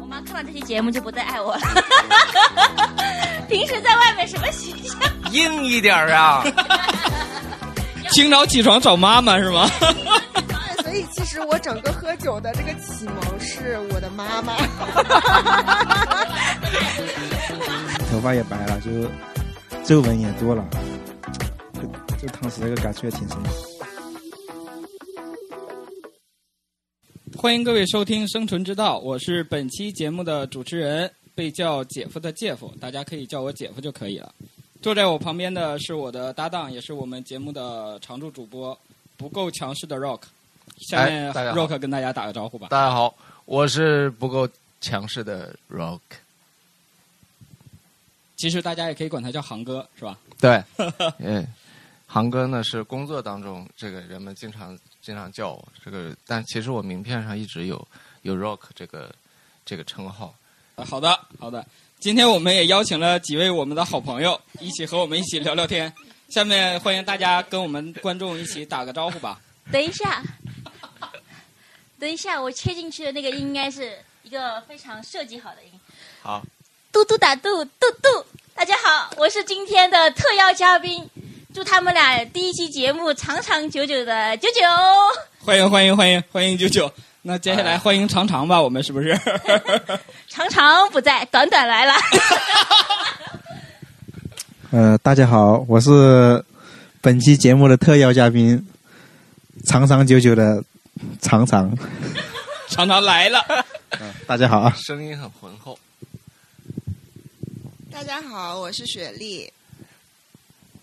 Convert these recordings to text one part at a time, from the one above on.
我妈看了这期节目就不再爱我了。平时在外面什么形象？硬一点儿啊！清早起床找妈妈是吗？所以其实我整个喝酒的这个启蒙是我的妈妈。头发也白了，就皱纹也多了，就就当时那个感触也挺深的。欢迎各位收听《生存之道》，我是本期节目的主持人，被叫姐夫的姐夫，大家可以叫我姐夫就可以了。坐在我旁边的是我的搭档，也是我们节目的常驻主播，不够强势的 Rock。下面 Rock 跟大家打个招呼吧。大家好，我是不够强势的 Rock。其实大家也可以管他叫航哥，是吧？对，嗯，航哥呢是工作当中这个人们经常经常叫我这个，但其实我名片上一直有有 Rock 这个这个称号。啊好的，好的。今天我们也邀请了几位我们的好朋友，一起和我们一起聊聊天。下面欢迎大家跟我们观众一起打个招呼吧。等一下，等一下，我切进去的那个音应该是一个非常设计好的音。好，嘟嘟打嘟嘟嘟，大家好，我是今天的特邀嘉宾，祝他们俩第一期节目长长久久的九九。欢迎欢迎欢迎欢迎九九。那接下来欢迎常常吧，我们是不是？常常不在，短短来了。呃，大家好，我是本期节目的特邀嘉宾，长长久久的常常。常常来了。大家好啊，声音很浑厚。大家好，我是雪莉。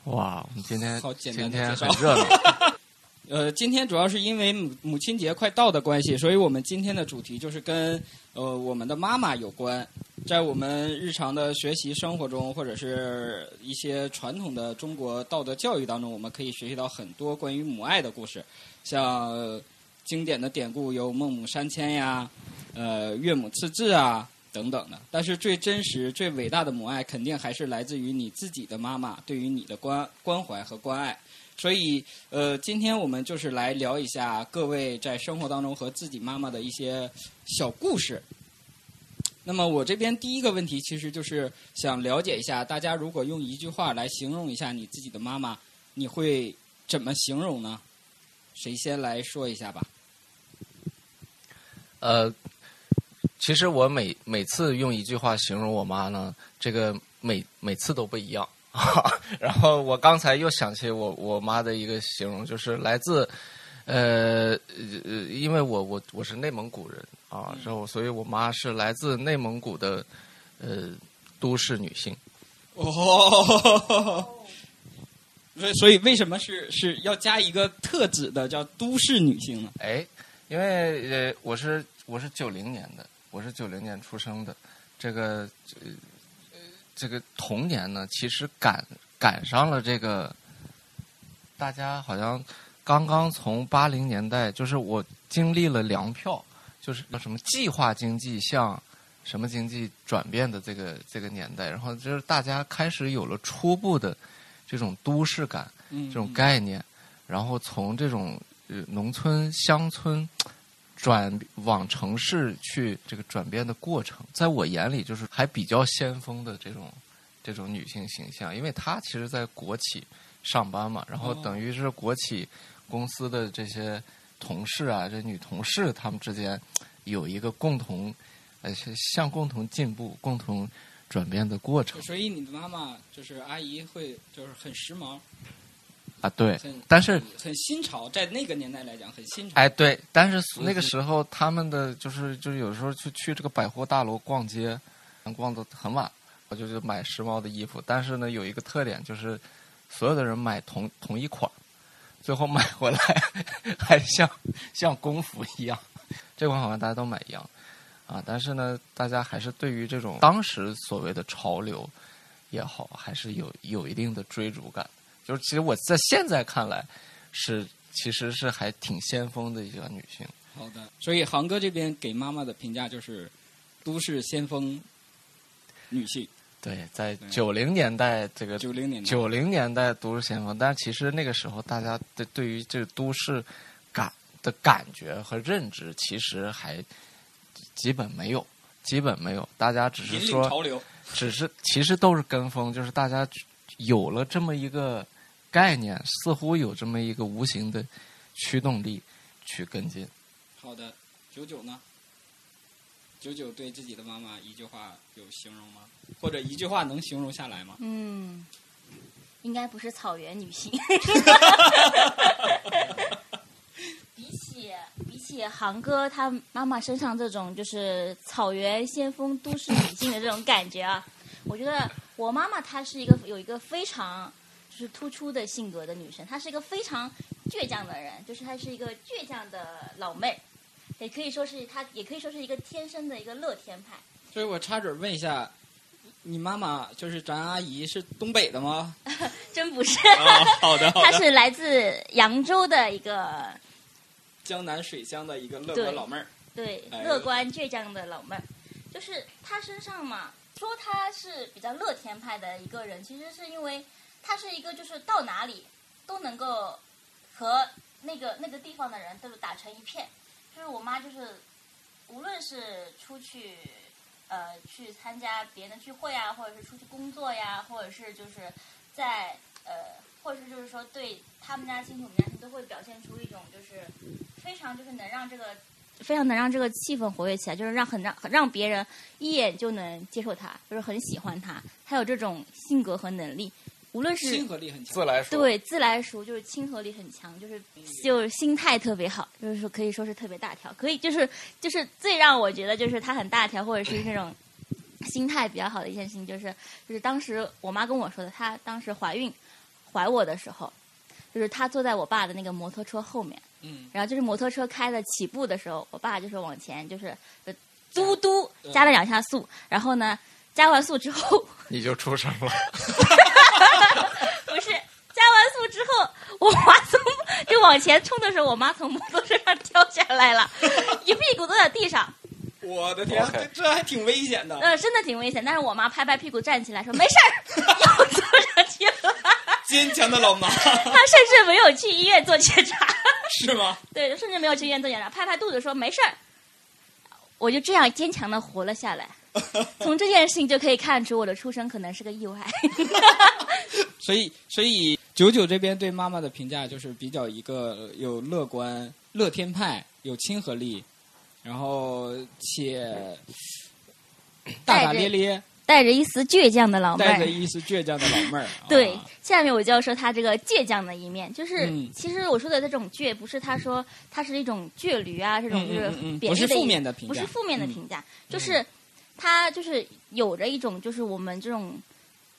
哇，我们今天好简单今天的介绍很热闹。呃，今天主要是因为母母亲节快到的关系，所以我们今天的主题就是跟呃我们的妈妈有关。在我们日常的学习生活中，或者是一些传统的中国道德教育当中，我们可以学习到很多关于母爱的故事，像、呃经典的典故有孟母三迁呀，呃岳母刺字啊等等的。但是最真实、最伟大的母爱，肯定还是来自于你自己的妈妈对于你的关关怀和关爱。所以，呃，今天我们就是来聊一下各位在生活当中和自己妈妈的一些小故事。那么，我这边第一个问题其实就是想了解一下，大家如果用一句话来形容一下你自己的妈妈，你会怎么形容呢？谁先来说一下吧？呃，其实我每每次用一句话形容我妈呢，这个每每次都不一样。然后我刚才又想起我我妈的一个形容，就是来自呃呃，因为我我我是内蒙古人啊，然后所以我妈是来自内蒙古的呃都市女性。哦，所以所以为什么是是要加一个特指的叫都市女性呢？哎，因为呃，我是我是九零年的，我是九零年出生的，这个呃这个童年呢，其实赶赶上了这个，大家好像刚刚从八零年代，就是我经历了粮票，就是什么计划经济向什么经济转变的这个这个年代，然后就是大家开始有了初步的这种都市感。嗯，这种概念，然后从这种呃农村乡村转往城市去这个转变的过程，在我眼里就是还比较先锋的这种这种女性形象，因为她其实在国企上班嘛，然后哦等于是国企公司的这些同事啊，这女同事她们之间有一个共同呃向共同进步、共同转变的过程。所以你的妈妈就是阿姨会就是很时髦，啊，对，但是。很新潮，在那个年代来讲很新潮。哎，对，但是那个嗯时候他们的就是就是有时候去去这个百货大楼逛街，逛的很晚，我就是买时髦的衣服。但是呢，有一个特点就是，所有的人买同同一款，最后买回来 还像像工服一样，这款好像大家都买一样啊。但是呢，大家还是对于这种当时所谓的潮流也好，还是有有一定的追逐感。就是其实我在现在看来是其实是还挺先锋的一个女性。好的，所以航哥这边给妈妈的评价就是都市先锋女性。对，在对九零年代这个九零年代九零年代都市先锋，但其实那个时候大家对对于这个都市感的感觉和认知，其实还基本没有，基本没有，大家只是说潮流。只是其实都是跟风，就是大家有了这么一个概念，似乎有这么一个无形的驱动力去跟进。好的，九九呢？九九对自己的妈妈一句话有形容吗？或者一句话能形容下来吗？嗯，应该不是草原女性。比起比起航哥他妈妈身上这种就是草原先锋都市女性的这种感觉啊，我觉得我妈妈她是一个有一个非常就是突出的性格的女生，她是一个非常倔强的人，就是她是一个倔强的老妹儿，也可以说是她也可以说是一个天生的一个乐天派。所以我插嘴问一下，你妈妈就是咱阿姨是东北的吗？真不是，啊，好的，好她。是来自扬州的一个江南水乡的一个乐对观老妹儿。对哎乐观倔强的老妹儿，就是她身上嘛，说她是比较乐天派的一个人，其实是因为她是一个就是到哪里都能够和那个那个地方的人都打成一片。就是我妈就是无论是出去呃去参加别人的聚会啊，或者是出去工作呀，或者是就是在呃，或者是就是说对他们家亲戚我们家亲戚都会表现出一种就是非常就是能让这个非常能让这个气氛活跃起来，就是让很让让别人一眼就能接受他，就是很喜欢他，他有这种性格和能力，无论是亲和力很强。自来熟，对自来熟，就是亲和力很强，就是就是心态特别好，就是说可以说是特别大条，可以就是就是最让我觉得就是他很大条，或者是那种 心态比较好的一件事情，就是就是当时我妈跟我说的，她当时怀孕怀我的时候，就是她坐在我爸的那个摩托车后面，嗯，然后就是摩托车开的起步的时候，我爸就是往前就是呃嘟嘟加了两下速，然后呢加完速之后。你就出生了。不是加完速之后，我妈从就往前冲的时候，我妈从摩托车上掉下来了，一屁股坐在地上，我的天这这还挺危险的。呃，真的挺危险。但是我妈拍拍屁股站起来说没事儿，又坐上去了。坚强的老妈她甚至没有去医院做检查，是吗？对，甚至没有去医院做检查，拍拍肚子说没事儿。我就这样坚强的活了下来。从这件事情就可以看出，我的出生可能是个意外。所以，所以九九这边对妈妈的评价就是比较一个有乐观、乐天派，有亲和力，然后且大大咧咧，带着一丝倔强的老妹儿。带着，一丝倔强的老妹儿。对啊，下面我就要说他这个倔强的一面，就是、嗯。其实我说的这种倔，不是他说他是一种倔驴啊，这种就是不是负面的评价。不是负面的嗯评价，就是他就是有着一种就是我们这种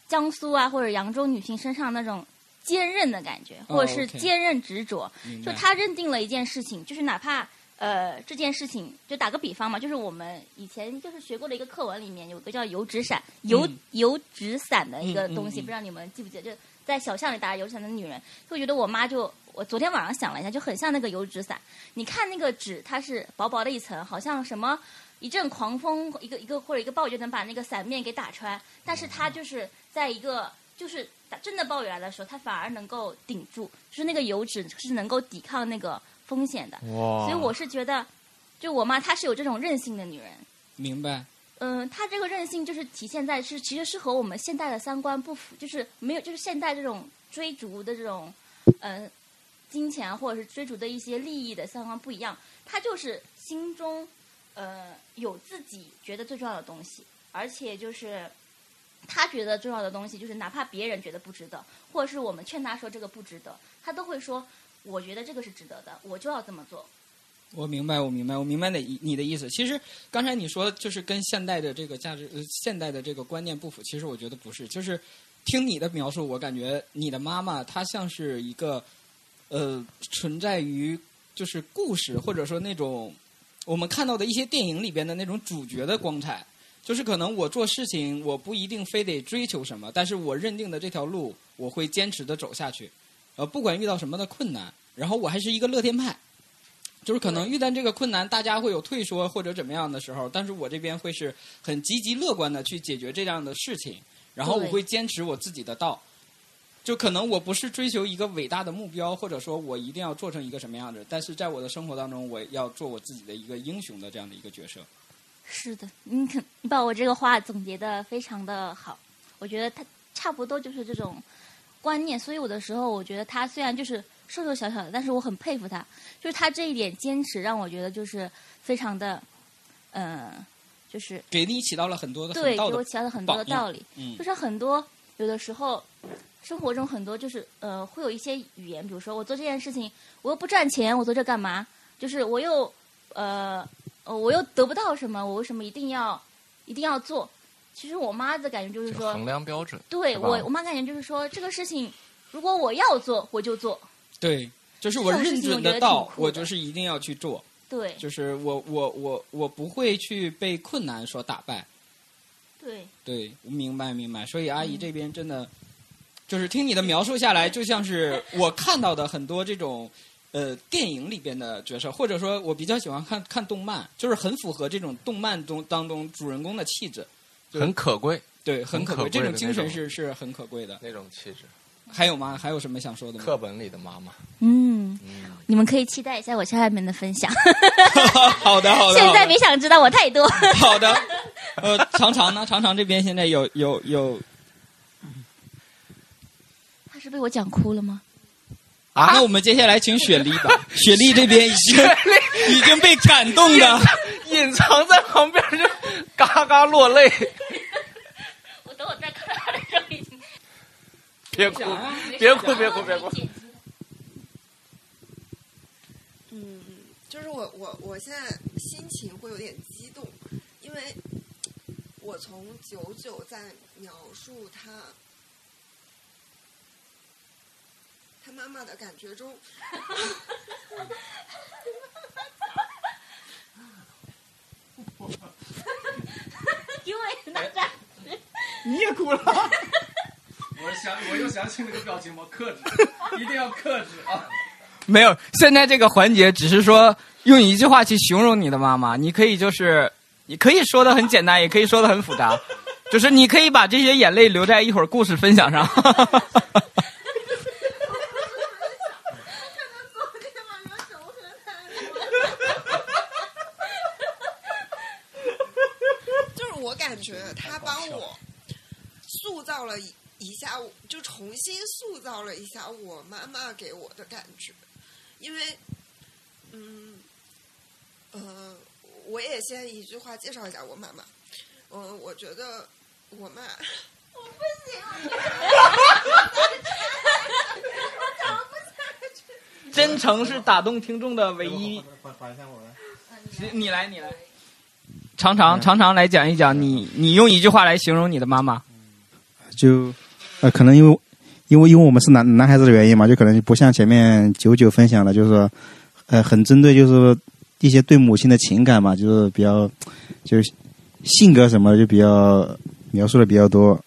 江苏啊或者扬州女性身上那种坚韧的感觉，哦或者是坚韧执着，就她认定了一件事情，就是哪怕呃这件事情，就打个比方嘛，就是我们以前就是学过的一个课文里面有个叫油纸伞，油、嗯油纸伞的一个东西，嗯不知道你们记不记得？就在小巷里打油纸伞的女人，就觉得我妈就我昨天晚上想了一下，就很像那个油纸伞。你看那个纸，它是薄薄的一层，好像什么。一阵狂风，一个一个或者一个暴雨就能把那个伞面给打穿，但是它就是在一个就是打真的暴雨来的时候，它反而能够顶住，就是那个油脂是能够抵抗那个风险的。哇所以我是觉得，就我妈她是有这种韧性的女人，明白。嗯，她这个韧性就是体现在是其实是和我们现代的三观不符，就是没有就是现代这种追逐的这种嗯金钱啊或者是追逐的一些利益的三观不一样，她就是心中呃有自己觉得最重要的东西，而且就是。他觉得重要的东西，就是哪怕别人觉得不值得，或者是我们劝他说这个不值得，他都会说：“我觉得这个是值得的，我就要这么做。”我明白，我明白，我明白你你的意思。其实刚才你说就是跟现代的这个价值，现代的这个观念不符。其实我觉得不是，就是听你的描述，我感觉你的妈妈她像是一个呃存在于就是故事或者说那种我们看到的一些电影里边的那种主角的光彩。就是可能我做事情，我不一定非得追求什么，但是我认定的这条路，我会坚持的走下去。呃，不管遇到什么的困难，然后我还是一个乐天派。就是可能遇到这个困难，大家会有退缩或者怎么样的时候，但是我这边会是很积极乐观的去解决这样的事情。然后我会坚持我自己的道。就可能我不是追求一个伟大的目标，或者说我一定要做成一个什么样的，但是在我的生活当中，我要做我自己的一个英雄的这样的一个角色。是的，你肯你把我这个话总结的非常的好，我觉得他差不多就是这种观念，所以有的时候我觉得他虽然就是瘦瘦小小的，但是我很佩服他，就是他这一点坚持让我觉得就是非常的，嗯、就是给你起到了很多的对，给我起到了很多的道理。嗯就是很多有的时候，生活中很多就是呃，会有一些语言，比如说我做这件事情，我又不赚钱，我做这干嘛？就是我又呃呃，我又得不到什么，我为什么一定要一定要做？其实我妈的感觉就是说，衡量标准。对我我妈感觉就是说，这个事情如果我要做，我就做。对，就是我认情我得准的道我就是一定要去做，对就是我我我我不会去被困难所打败。对，对，明白明白。所以阿姨嗯这边真的，就是听你的描述下来，就像是我看到的很多这种呃电影里边的角色，或者说我比较喜欢看看动漫，就是很符合这种动漫中当中主人公的气质。很可贵对，很可贵，可贵这种精神是是很可贵的。那种气质。还有吗？还有什么想说的吗？课本里的妈妈，嗯，嗯，你们可以期待一下我下面的分享。好的，好的。好的现在别想知道我太多。好的，呃，常常呢？常常这边现在有有有他是被我讲哭了吗？啊，那我们接下来请雪莉吧。雪莉这边已经已经被感动的，隐藏在旁边就嘎嘎落泪。我等我再看他的时候已经。别哭别哭，别哭，别哭。嗯，就是我我我现在心情会有点激动，因为我从九九在描述他他妈妈的感觉中，因为那张你也哭了。我想，我又想起那个表情我，克制，一定要克制啊！没有，现在这个环节只是说用一句话去形容你的妈妈，你可以就是你可以说的很简单，也可以说的很复杂，就是你可以把这些眼泪留在一会儿故事分享上。就是觉他帮我塑造了一一下，就重新塑造了一下我妈妈给我的感觉，因为，嗯，呃，我也先一句话介绍一下我妈妈，嗯、我觉得我妈，我不行 真诚是打动听众的唯一。缓一下我。你你来，你来。常常常常来讲一讲你，你用一句话来形容你的妈妈。就呃，可能因为因为因为我们是男男孩子的原因嘛，就可能不像前面九九分享的，就是说呃，很针对就是一些对母亲的情感嘛，就是比较就是性格什么就比较描述的比较多。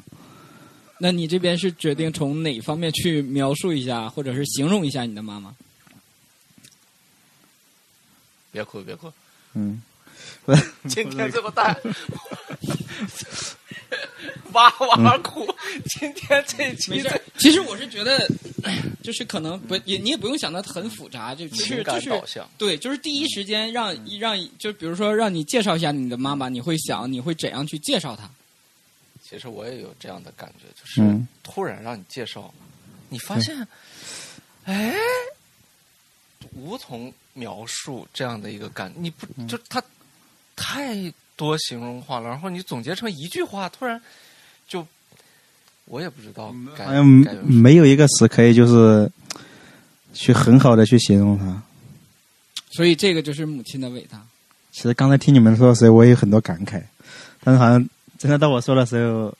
那你这边是决定从哪方面去描述一下，或者是形容一下你的妈妈？别哭，别哭，嗯，今天这么大，哇哇哭。今天这期这，其实我是觉得，就是可能不也你也不用想的很复杂，就其实就是感导向，对，就是第一时间让让就比如说让你介绍一下你的妈妈，你会想你会怎样去介绍她？其实我也有这样的感觉，就是嗯突然让你介绍，你发现，哎，无从描述这样的一个感，你不就它太多形容话了，然后你总结成一句话，突然就我也不知道该好像没有一个词可以就是去很好的去形容它。所以这个就是母亲的伟大。其实刚才听你们说的时候，我也有很多感慨，但是好像真的到我说的时候，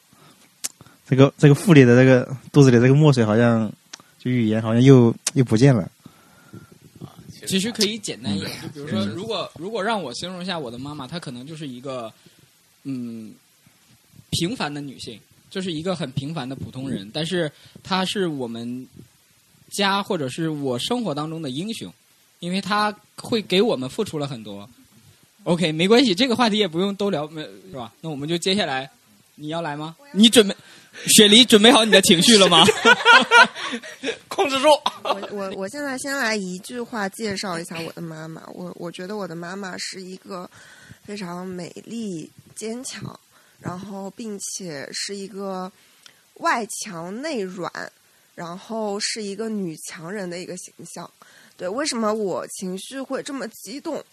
这个这个腹里的这个肚子里这个墨水好像就语言好像又又不见了。其实可以简单一点，就比如说，嗯如果如果让我形容一下我的妈妈，她可能就是一个嗯平凡的女性，就是一个很平凡的普通人，但是她是我们家或者是我生活当中的英雄，因为她会给我们付出了很多。OK，没关系，这个话题也不用都聊，没是吧？那我们就接下来你要来吗？你准备，雪梨准备好你的情绪了吗？控制住。我我我现在先来一句话介绍一下我的妈妈。我我觉得我的妈妈是一个非常美丽、坚强，然后并且是一个外强内软，然后是一个女强人的一个形象。对，为什么我情绪会这么激动？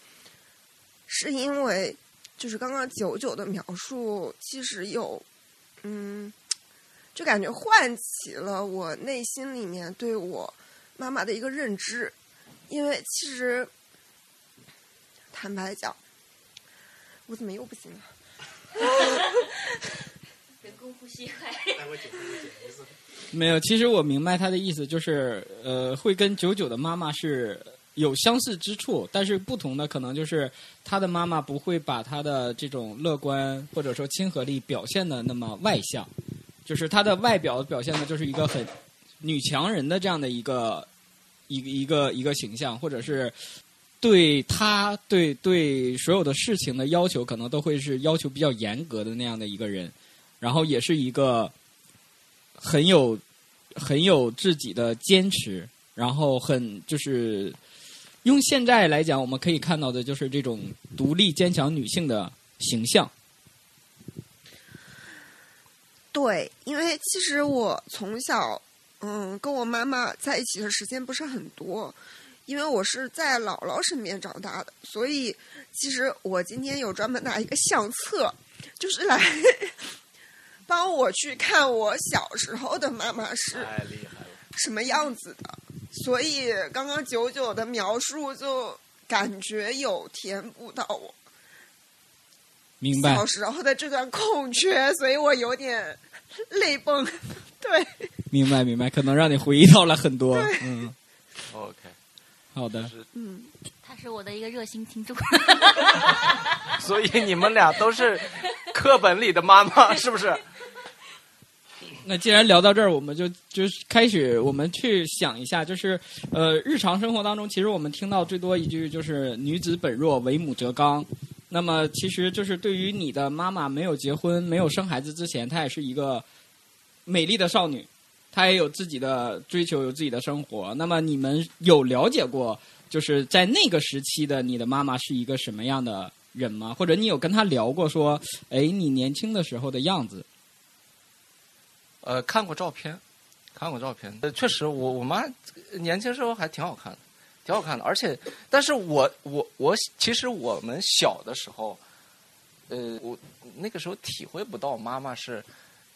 是因为就是刚刚九九的描述，其实有嗯。就感觉唤起了我内心里面对我妈妈的一个认知，因为其实坦白讲，我怎么又不行了？人工呼吸 快。没有，其实我明白他的意思，就是呃，会跟九九的妈妈是有相似之处，但是不同的可能就是他的妈妈不会把他的这种乐观或者说亲和力表现的那么外向。就是她的外表表现的，就是一个很女强人的这样的一个一个一个一个形象，或者是对她对对所有的事情的要求，可能都会是要求比较严格的那样的一个人，然后也是一个很有很有自己的坚持，然后很就是用现在来讲，我们可以看到的就是这种独立坚强女性的形象。对，因为其实我从小，嗯，跟我妈妈在一起的时间不是很多，因为我是在姥姥身边长大的，所以其实我今天有专门拿一个相册，就是来 帮我去看我小时候的妈妈是什么样子的，所以刚刚九九的描述就感觉有填补到我。明白小时候的这段空缺，所以我有点 泪崩。对，明白明白，可能让你回忆到了很多。嗯，OK，好的。嗯，他是我的一个热心听众。所以你们俩都是课本里的妈妈，是不是？那既然聊到这儿，我们就就开始，我们去想一下，就是呃，日常生活当中，其实我们听到最多一句就是“女子本弱，为母则刚”。那么，其实就是对于你的妈妈没有结婚、没有生孩子之前，她也是一个美丽的少女，她也有自己的追求，有自己的生活。那么，你们有了解过，就是在那个时期的你的妈妈是一个什么样的人吗？或者你有跟她聊过，说，哎，你年轻的时候的样子？呃，看过照片，看过照片。呃，确实，我我妈年轻时候还挺好看的。挺好看的，而且，但是我我我其实我们小的时候，呃，我那个时候体会不到妈妈是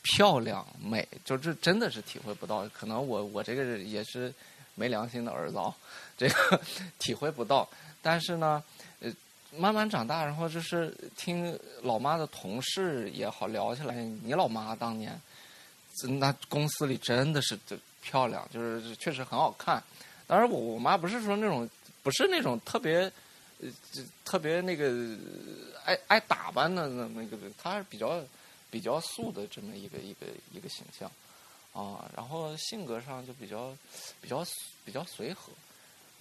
漂亮美，就这真的是体会不到。可能我我这个也是没良心的儿子啊，这个 体会不到。但是呢，呃，慢慢长大，然后就是听老妈的同事也好聊起来，你老妈当年那公司里真的是漂亮，就是确实很好看。当然，我我妈不是说那种，不是那种特别，呃，特别那个爱爱打扮的那那个，她是比较比较素的这么一个一个一个形象，啊，然后性格上就比较比较比较随和，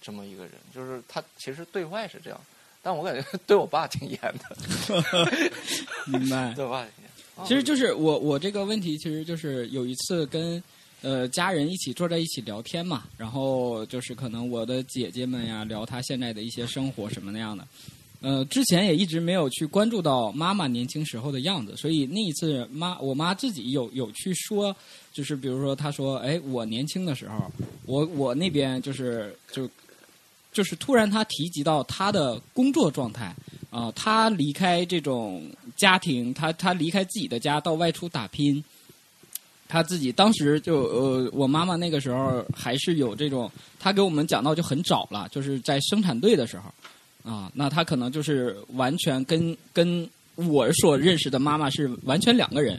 这么一个人，就是她其实对外是这样，但我感觉 对我爸挺严的，明白？对我爸挺严。其实就是我我这个问题，其实就是有一次跟。呃，家人一起坐在一起聊天嘛，然后就是可能我的姐姐们呀聊她现在的一些生活什么那样的。呃，之前也一直没有去关注到妈妈年轻时候的样子，所以那一次妈我妈自己有有去说，就是比如说她说，哎，我年轻的时候，我我那边就是就就是突然她提及到她的工作状态啊，她离开这种家庭，她她离开自己的家到外出打拼。他自己当时就呃，我妈妈那个时候还是有这种，他给我们讲到就很早了，就是在生产队的时候，啊，那他可能就是完全跟跟我所认识的妈妈是完全两个人，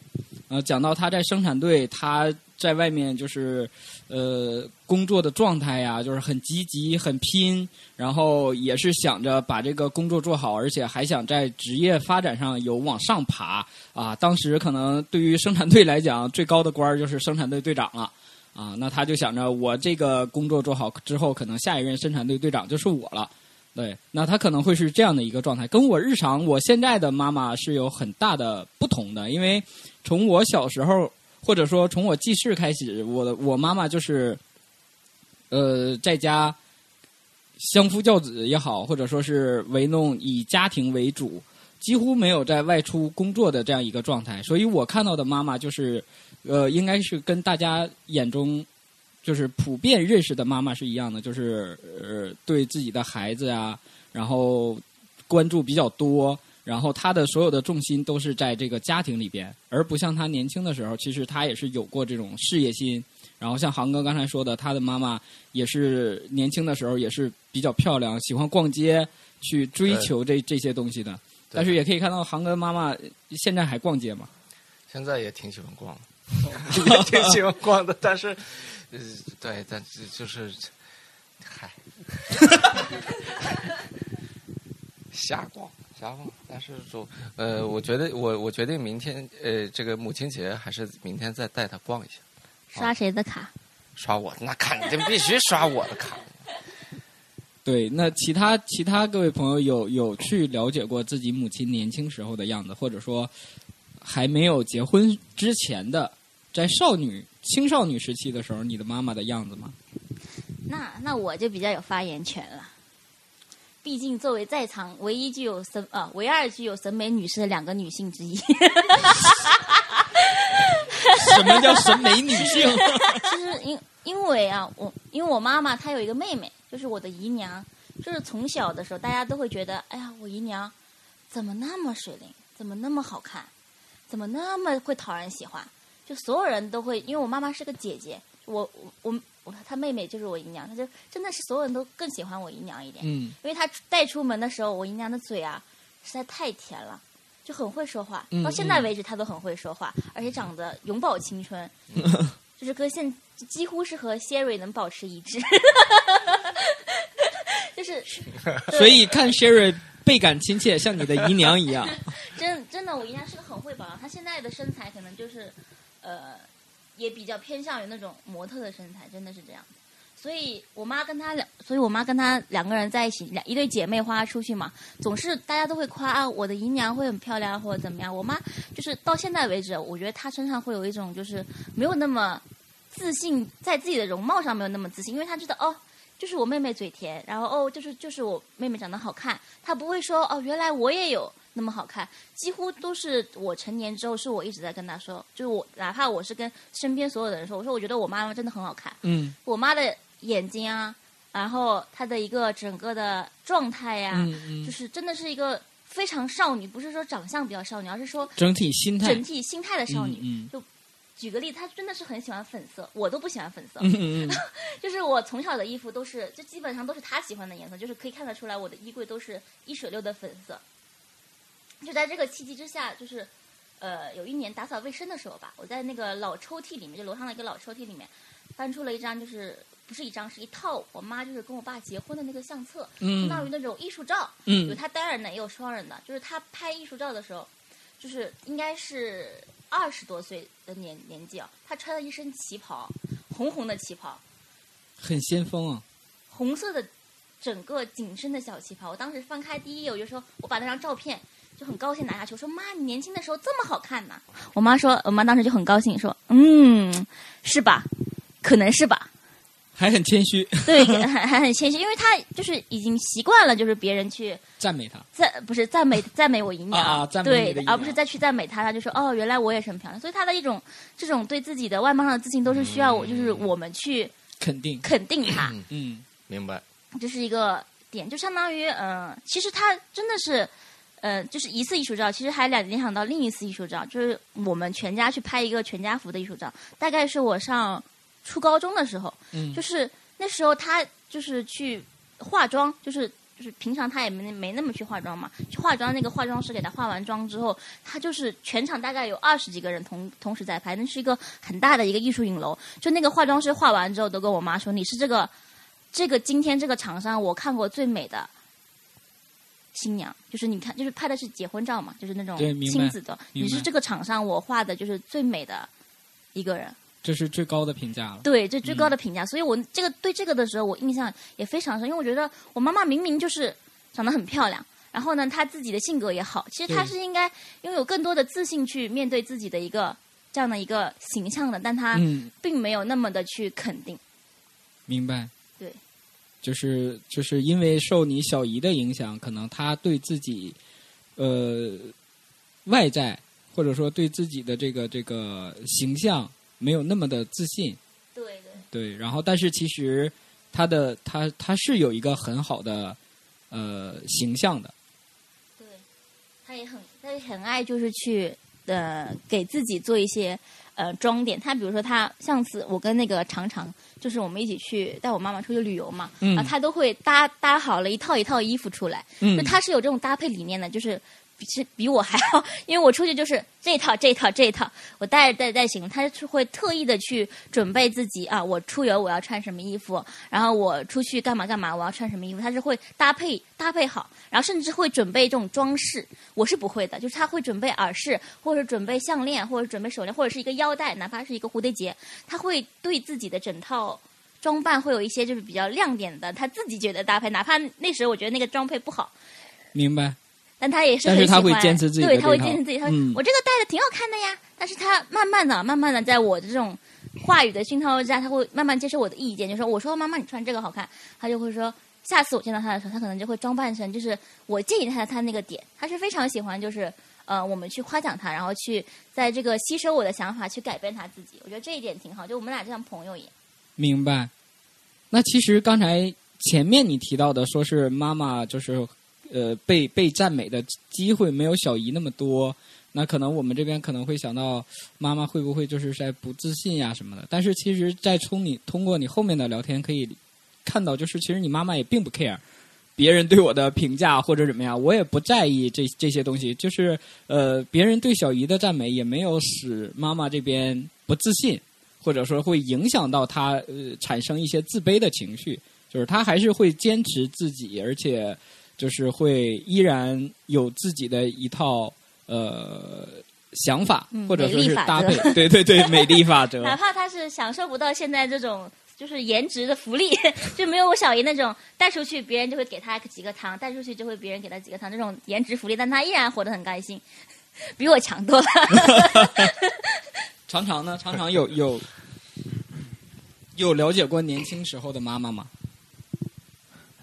呃，讲到他在生产队，他在外面就是呃工作的状态呀，就是很积极、很拼，然后也是想着把这个工作做好，而且还想在职业发展上有往上爬。啊，当时可能对于生产队来讲，最高的官儿就是生产队队长了。啊，那他就想着，我这个工作做好之后，可能下一任生产队队长就是我了。对，那他可能会是这样的一个状态，跟我日常我现在的妈妈是有很大的不同的。因为从我小时候，或者说从我记事开始，我的我妈妈就是，呃，在家相夫教子也好，或者说是为弄以家庭为主，几乎没有在外出工作的这样一个状态。所以我看到的妈妈就是，呃，应该是跟大家眼中就是普遍认识的妈妈是一样的，就是呃对自己的孩子啊，然后关注比较多，然后他的所有的重心都是在这个家庭里边，而不像他年轻的时候，其实他也是有过这种事业心。然后像航哥刚才说的，他的妈妈也是年轻的时候也是比较漂亮，喜欢逛街，去追求这这些东西的。但是也可以看到航哥妈妈现在还逛街嘛？现在也挺喜欢逛的，也挺喜欢逛的，但是，呃，对，但是就是，嗨，瞎逛瞎逛。但是说，呃，我觉得我我决定明天，呃，这个母亲节还是明天再带她逛一下，刷谁的卡？刷我，那肯定必须刷我的卡。对，那其他其他各位朋友有有去了解过自己母亲年轻时候的样子，或者说还没有结婚之前的，在少女青少女时期的时候，你的妈妈的样子吗？那那我就比较有发言权了。毕竟作为在场唯一具有审啊唯二具有审美女士的两个女性之一，什么叫审美女性？就是因因为啊，我因为我妈妈她有一个妹妹，就是我的姨娘，就是从小的时候大家都会觉得，哎呀，我姨娘怎么那么水灵，怎么那么好看，怎么那么会讨人喜欢，就所有人都会，因为我妈妈是个姐姐，我我我我她妹妹就是我姨娘，她就真的是所有人都更喜欢我姨娘一点，嗯因为她带出门的时候，我姨娘的嘴啊实在太甜了。就很会说话，嗯到现在为止她都很会说话，而且长得永葆青春，就是跟现几乎是和 Sherry 能保持一致，就是 所以看 Sherry 倍感亲切，像你的姨娘一样。真真的，我姨娘是个很会保养，她现在的身材可能就是呃，也比较偏向于那种模特的身材，真的是这样。所以我妈跟她两，所以我妈跟她两个人在一起，两一对姐妹花出去嘛，总是大家都会夸啊，我的姨娘会很漂亮或者怎么样。我妈就是到现在为止，我觉得她身上会有一种就是没有那么自信，在自己的容貌上没有那么自信，因为她知道哦。就是我妹妹嘴甜，然后哦，就是就是我妹妹长得好看，她不会说哦，原来我也有那么好看，几乎都是我成年之后，是我一直在跟他说，就是我哪怕我是跟身边所有的人说，我说我觉得我妈妈真的很好看，嗯我妈的眼睛啊，然后她的一个整个的状态呀、嗯嗯，就是真的是一个非常少女，不是说长相比较少女，而是说整体心态。整体心态的少女。嗯举个例子，她真的是很喜欢粉色，我都不喜欢粉色，就是我从小的衣服都是，就基本上都是她喜欢的颜色，就是可以看得出来我的衣柜都是一水六的粉色。就在这个契机之下，就是呃有一年打扫卫生的时候吧，我在那个老抽屉里面，就楼上的一个老抽屉里面，翻出了一张就是不是一张，是一套我妈就是跟我爸结婚的那个相册，相当于那种艺术照，有嗯他单人的也有双人的，就是他拍艺术照的时候，就是应该是二十多岁的年年纪啊，他穿了一身旗袍，红红的旗袍，很先锋啊。红色的整个紧身的小旗袍。我当时翻开第一页，我就说我把那张照片就很高兴拿下去，我说妈，你年轻的时候这么好看呢？我妈说，我妈当时就很高兴说，嗯，是吧？可能是吧。还很谦虚，对，还还很谦虚，因为她就是已经习惯了，就是别人去赞美她。赞不是赞美赞美我姨娘，啊啊赞美对而不是再去赞美她，她就说哦，原来我也是很漂亮，所以她的一种这种对自己的外貌上的自信，都是需要我，就是我们去肯定，肯定她，嗯明白？这是一个点，就相当于嗯、呃其实她真的是。呃，就是一次艺术照，其实还两联想到另一次艺术照，就是我们全家去拍一个全家福的艺术照，大概是我上初高中的时候，嗯，就是那时候他就是去化妆，就是就是平常他也没没那么去化妆嘛，去化妆那个化妆师给他化完妆之后，他就是全场大概有二十几个人同同时在拍，那是一个很大的一个艺术影楼。就那个化妆师化完之后，都跟我妈说：“你是这个这个今天这个场上我看过最美的。”新娘就是你看，就是拍的是结婚照嘛，就是那种亲子的。你是这个场上我画的就是最美的一个人，这是最高的评价了。对，这最高的评价。所以我这个对这个的时候，我印象也非常深，因为我觉得我妈妈明明就是长得很漂亮，然后呢，她自己的性格也好，其实她是应该拥有更多的自信去面对自己的一个这样的一个形象的，但她嗯，并没有那么的去肯定。明白。对，就是就是因为受你小姨的影响，可能她对自己呃外在或者说对自己的这个这个形象没有那么的自信。对对。对，然后但是其实她的她她是有一个很好的呃形象的。对，他也很，他也很爱就是去呃给自己做一些呃装点。他比如说他上次我跟那个常常就是我们一起去带我妈妈出去旅游嘛，嗯他都会搭搭好了一套一套衣服出来，嗯就他是有这种搭配理念的，就是。比是比我还好，因为我出去就是这一套这一套这一套，我带着带带行，他是会特意的去准备自己啊，我出游我要穿什么衣服，然后我出去干嘛干嘛我要穿什么衣服，他是会搭配搭配好，然后甚至会准备这种装饰，我是不会的，就是他会准备耳饰，或者准备项链，或者准备手链，或者是一个腰带，哪怕是一个蝴蝶结，他会对自己的整套装扮会有一些就是比较亮点的，他自己觉得搭配，哪怕那时候我觉得那个装配不好，明白。但他也是但是他很喜欢，会坚持自己对，他会坚持自己。他说、嗯我这个戴的挺好看的呀，但是他慢慢的、慢慢的，在我的这种话语的熏陶之下，他会慢慢接受我的意见，就说我说妈妈你穿这个好看，他就会说下次我见到他的时候，他可能就会装扮成就是我建议他的他那个点，他是非常喜欢就是呃我们去夸奖他，然后去在这个吸收我的想法去改变他自己，我觉得这一点挺好，就我们俩就像朋友一样。明白。那其实刚才前面你提到的，说是妈妈就是呃被被赞美的机会没有小姨那么多，那可能我们这边可能会想到妈妈会不会就是在不自信呀、什么的。但是其实，在从你通过你后面的聊天可以看到，就是其实你妈妈也并不 care 别人对我的评价或者怎么样，我也不在意这这些东西。就是呃，别人对小姨的赞美也没有使妈妈这边不自信。或者说会影响到她呃产生一些自卑的情绪，就是她还是会坚持自己，而且就是会依然有自己的一套呃想法，嗯或者搭则配，对对对，美丽法则，哪怕他是享受不到现在这种就是颜值的福利，就没有我小姨那种带出去别人就会给他几个糖，带出去就会别人给他几个糖这种颜值福利，但他依然活得很开心，比我强多了。常常呢，常常有有有了解过年轻时候的妈妈吗？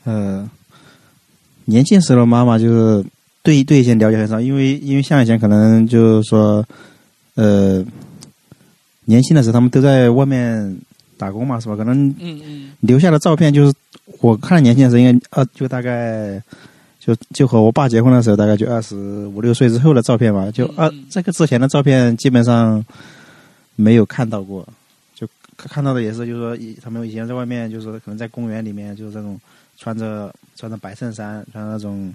呃，年轻时候妈妈就是对对以前了解很少，因为因为像以前可能就是说，呃，年轻的时候他们都在外面打工嘛，是吧？可能嗯嗯留下的照片就是我看年轻的时候，应该呃，就大概就就和我爸结婚的时候，大概就二十五六岁之后的照片吧。就二、嗯嗯这个之前的照片基本上没有看到过，就看看到的也是就是说以他们以前在外面就是可能在公园里面就是这种穿着穿着白衬衫，穿着那种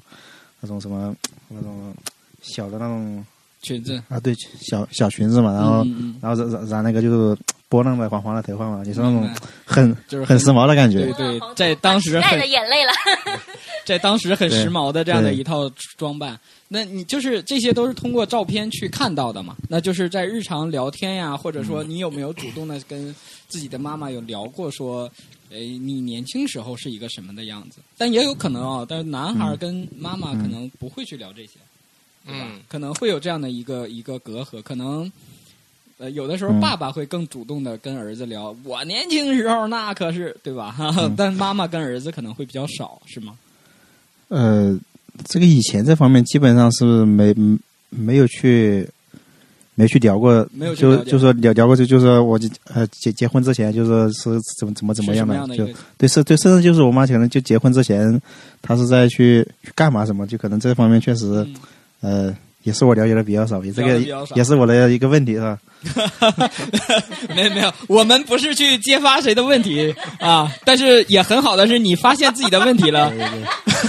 那种什么那种小的那种裙子，啊对小小裙子嘛，然后、然后染染染那个就是波浪的黄黄的头发嘛，也是那种很就是很时髦的感觉。对对在当时带很着眼泪了。在当时很时髦的这样的一套装扮。那你就是这些都是通过照片去看到的嘛？那就是在日常聊天呀，或者说你有没有主动的跟自己的妈妈有聊过说，呃，你年轻时候是一个什么的样子？但也有可能啊、但是男孩跟妈妈可能不会去聊这些，对吧？嗯，可能会有这样的一个一个隔阂，可能。呃，有的时候嗯爸爸会更主动的跟儿子聊，我年轻时候那可是对吧？哈哈，但妈妈跟儿子可能会比较少，是吗？呃，这个以前这方面基本上是没没有去没去聊过，没有去就就说聊聊过，就就是说我就呃结结婚之前就是说是怎么怎么怎么样的，就对是对，甚至就是我妈可能就结婚之前，她是在去去干嘛什么，就可能这方面确实、嗯呃也是我了解的比较少，也这个也是我的一个问题是吧？没有没有，我们不是去揭发谁的问题啊，但是也很好的是你发现自己的问题了，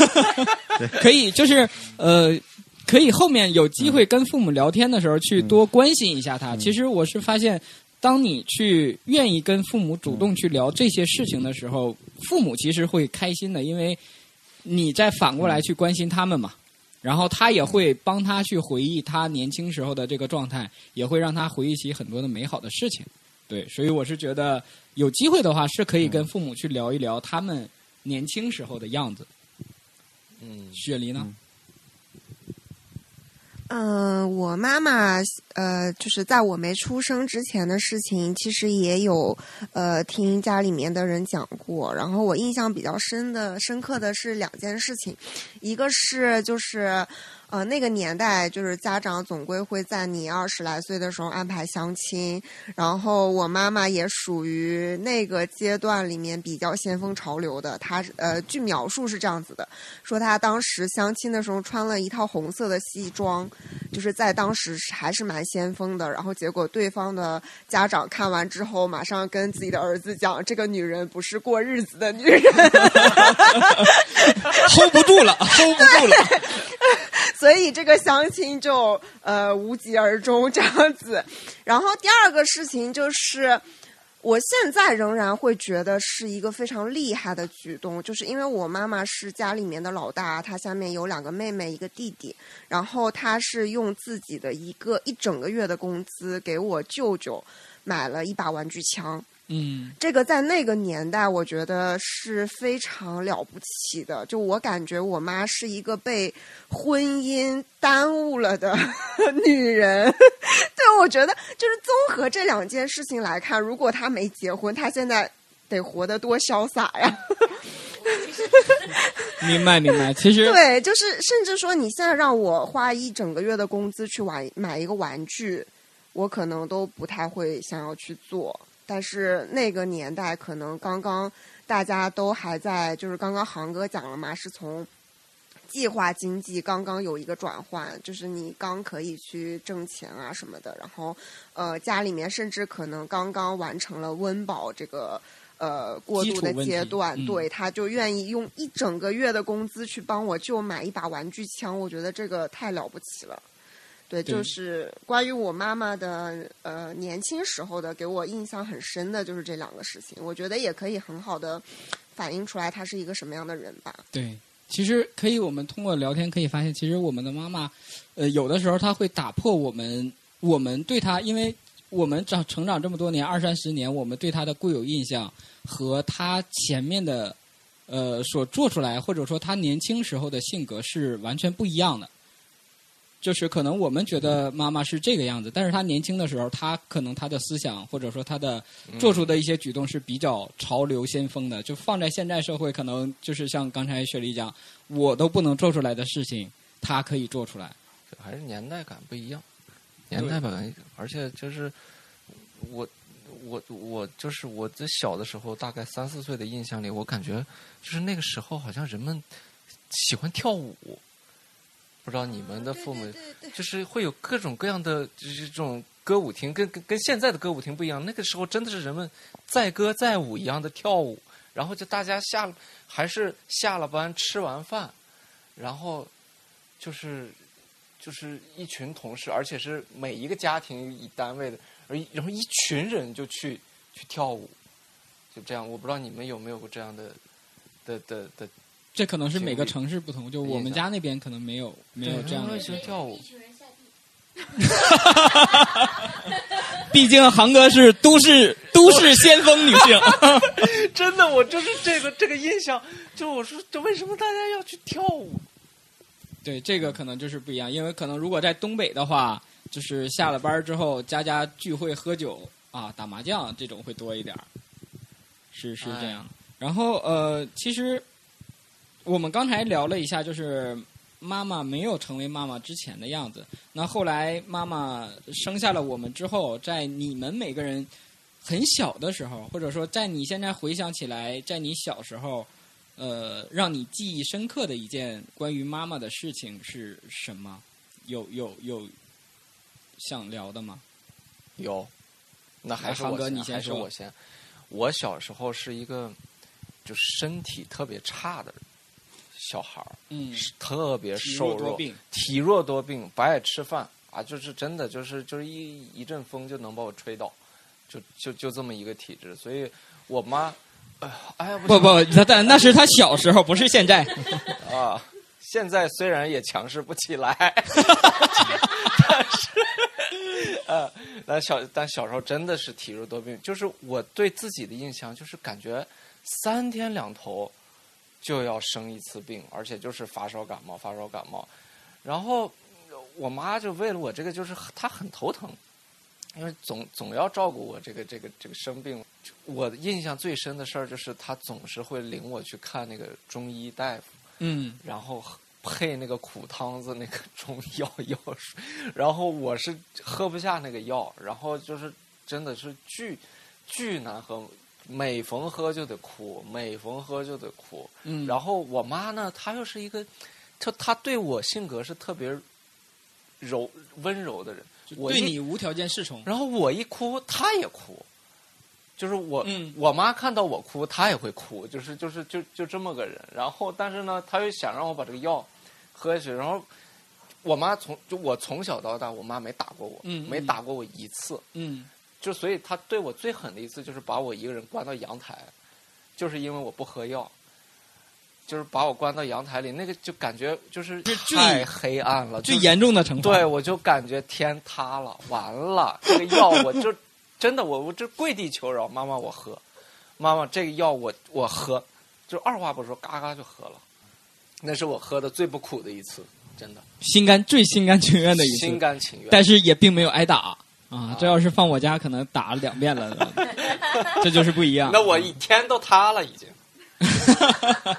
可以就是呃。可以后面有机会跟父母聊天的时候，去多关心一下他。其实我是发现，当你去愿意跟父母主动去聊这些事情的时候，父母其实会开心的，因为你再反过来去关心他们嘛。然后他也会帮他去回忆他年轻时候的这个状态，也会让他回忆起很多的美好的事情。对，所以我是觉得有机会的话，是可以跟父母去聊一聊他们年轻时候的样子。嗯，雪梨呢？嗯、嗯我妈妈呃，就是在我没出生之前的事情，其实也有呃听家里面的人讲过。然后我印象比较深的、深刻的是两件事情，一个是就是呃那个年代，就是家长总归会在你二十来岁的时候安排相亲，然后我妈妈也属于那个阶段里面比较先锋潮流的。她呃，据描述是这样子的，说她当时相亲的时候穿了一套红色的西装，就是在当时还是蛮先锋的。然后结果对方的家长看完之后，马上跟自己的儿子讲，这个女人不是过日子的女人。hold 不住了，hold 不住了。所以这个相亲就呃无疾而终这样子。然后第二个事情就是。我现在仍然会觉得是一个非常厉害的举动，就是因为我妈妈是家里面的老大，她下面有两个妹妹一个弟弟，然后她是用自己的一个一整个月的工资给我舅舅买了一把玩具枪，嗯，这个在那个年代，我觉得是非常了不起的。就我感觉，我妈是一个被婚姻耽误了的 女人。对，我觉得就是综合这两件事情来看，如果她没结婚，她现在得活得多潇洒呀！明白明白。其实对，就是甚至说，你现在让我花一整个月的工资去玩买一个玩具，我可能都不太会想要去做。但是那个年代，可能刚刚大家都还在，就是刚刚航哥讲了嘛，是从计划经济刚刚有一个转换，就是你刚可以去挣钱啊什么的，然后呃家里面甚至可能刚刚完成了温饱这个。呃，过渡的阶段，嗯对，他就愿意用一整个月的工资去帮我舅买一把玩具枪，我觉得这个太了不起了。对，就是关于我妈妈的呃年轻时候的，给我印象很深的就是这两个事情，我觉得也可以很好的反映出来她是一个什么样的人吧。对，其实可以，我们通过聊天可以发现，其实我们的妈妈，呃，有的时候她会打破我们我们对她，因为我们长成长这么多年，二三十年，我们对她的固有印象和她前面的呃所做出来，或者说她年轻时候的性格是完全不一样的。就是可能我们觉得妈妈是这个样子，但是她年轻的时候，她可能她的思想或者说她的做出的一些举动是比较潮流先锋的。就放在现在社会，可能就是像刚才雪莉讲，我都不能做出来的事情，她可以做出来。还是年代感不一样，年代感，而且就是我我我就是我在小的时候，大概三四岁的印象里，我感觉就是那个时候好像人们喜欢跳舞，不知道你们的父母就是会有各种各样的就是这种歌舞厅，跟跟跟现在的歌舞厅不一样，那个时候真的是人们载歌载舞一样的跳舞，然后就大家下了还是下了班吃完饭，然后就是。就是一群同事，而且是每一个家庭以单位的，而然后一群人就去去跳舞，就这样。我不知道你们有没有过这样的的的的，这可能是每个城市不同，就我们家那边可能没有没有这样的。毕竟航哥是都市都市先锋女性，真的，我就是这个这个印象，就我说，这为什么大家要去跳舞？对这个可能就是不一样，因为可能如果在东北的话，就是下了班之后家家聚会喝酒啊、打麻将这种会多一点儿，是是这样。然后呃，其实我们刚才聊了一下，就是妈妈没有成为妈妈之前的样子。那后来妈妈生下了我们之后，在你们每个人很小的时候，或者说在你现在回想起来，在你小时候。呃，让你记忆深刻的一件关于妈妈的事情是什么？有有有想聊的吗？有，那还是我先还是我先。我小时候是一个就身体特别差的小孩儿，嗯，特别瘦弱，弱，体弱多病，不爱吃饭。啊，就是真的就是就是一一阵风就能把我吹倒，就就就这么一个体质，所以我妈，哎呀哎呀不不，他但那是他小时候，不是现在。啊，现在虽然也强势不起来，但是，呃，但小但小时候真的是体弱多病，就是我对自己的印象就是感觉三天两头就要生一次病，而且就是发烧感冒发烧感冒，然后我妈就为了我这个就是她很头疼。因为总总要照顾我这个这个这个生病，我印象最深的事儿就是她总是会领我去看那个中医大夫，嗯。然后配那个苦汤子那个 中药药水，然后我是喝不下那个药，然后就是真的是巨巨难喝，每逢喝就得哭，每逢喝就得哭。嗯，然后我妈呢，她又是一个，她她对我性格是特别柔温柔的人，我一对你无条件侍从。然后我一哭，她也哭，就是我、嗯我妈看到我哭，她也会哭，就是就是就就这么个人。然后但是呢，她又想让我把这个药喝下去。然后我妈从就我从小到大，我妈没打过我，没打过我一次。嗯就所以他对我最狠的一次就是把我一个人关到阳台，就是因为我不喝药。就是把我关到阳台里，那个就感觉就是太黑暗了，最严重的惩罚。对，我就感觉天塌了，完了，这个药我就 真的我我这跪地求饶，妈妈我喝，妈妈这个药我我喝，就二话不说嘎嘎就喝了，那是我喝的最不苦的一次，真的心甘最心甘情愿的一次，心甘情愿。但是也并没有挨打啊。这要是放我家，可能打了两遍了，这就是不一样。那我一天都塌了已经。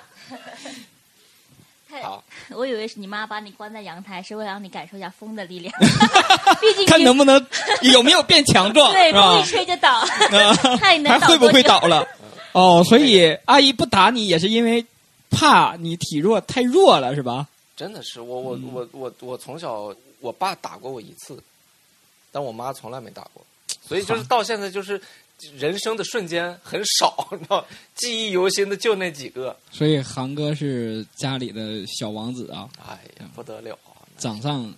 太好，我以为是你妈把你关在阳台，是为了让你感受一下风的力量。毕竟你看能不能有没有变强壮，对是吧风一？吹就倒，啊看你能倒还会不会倒了？哦，所以阿姨不打你也是因为怕你体弱太弱了，是吧？真的是我我嗯我我我从小我爸打过我一次，但我妈从来没打过，所以就是到现在就是人生的瞬间很少，你知道，记忆犹新的就那几个。所以航哥是家里的小王子啊，哎呀，不得了啊！掌上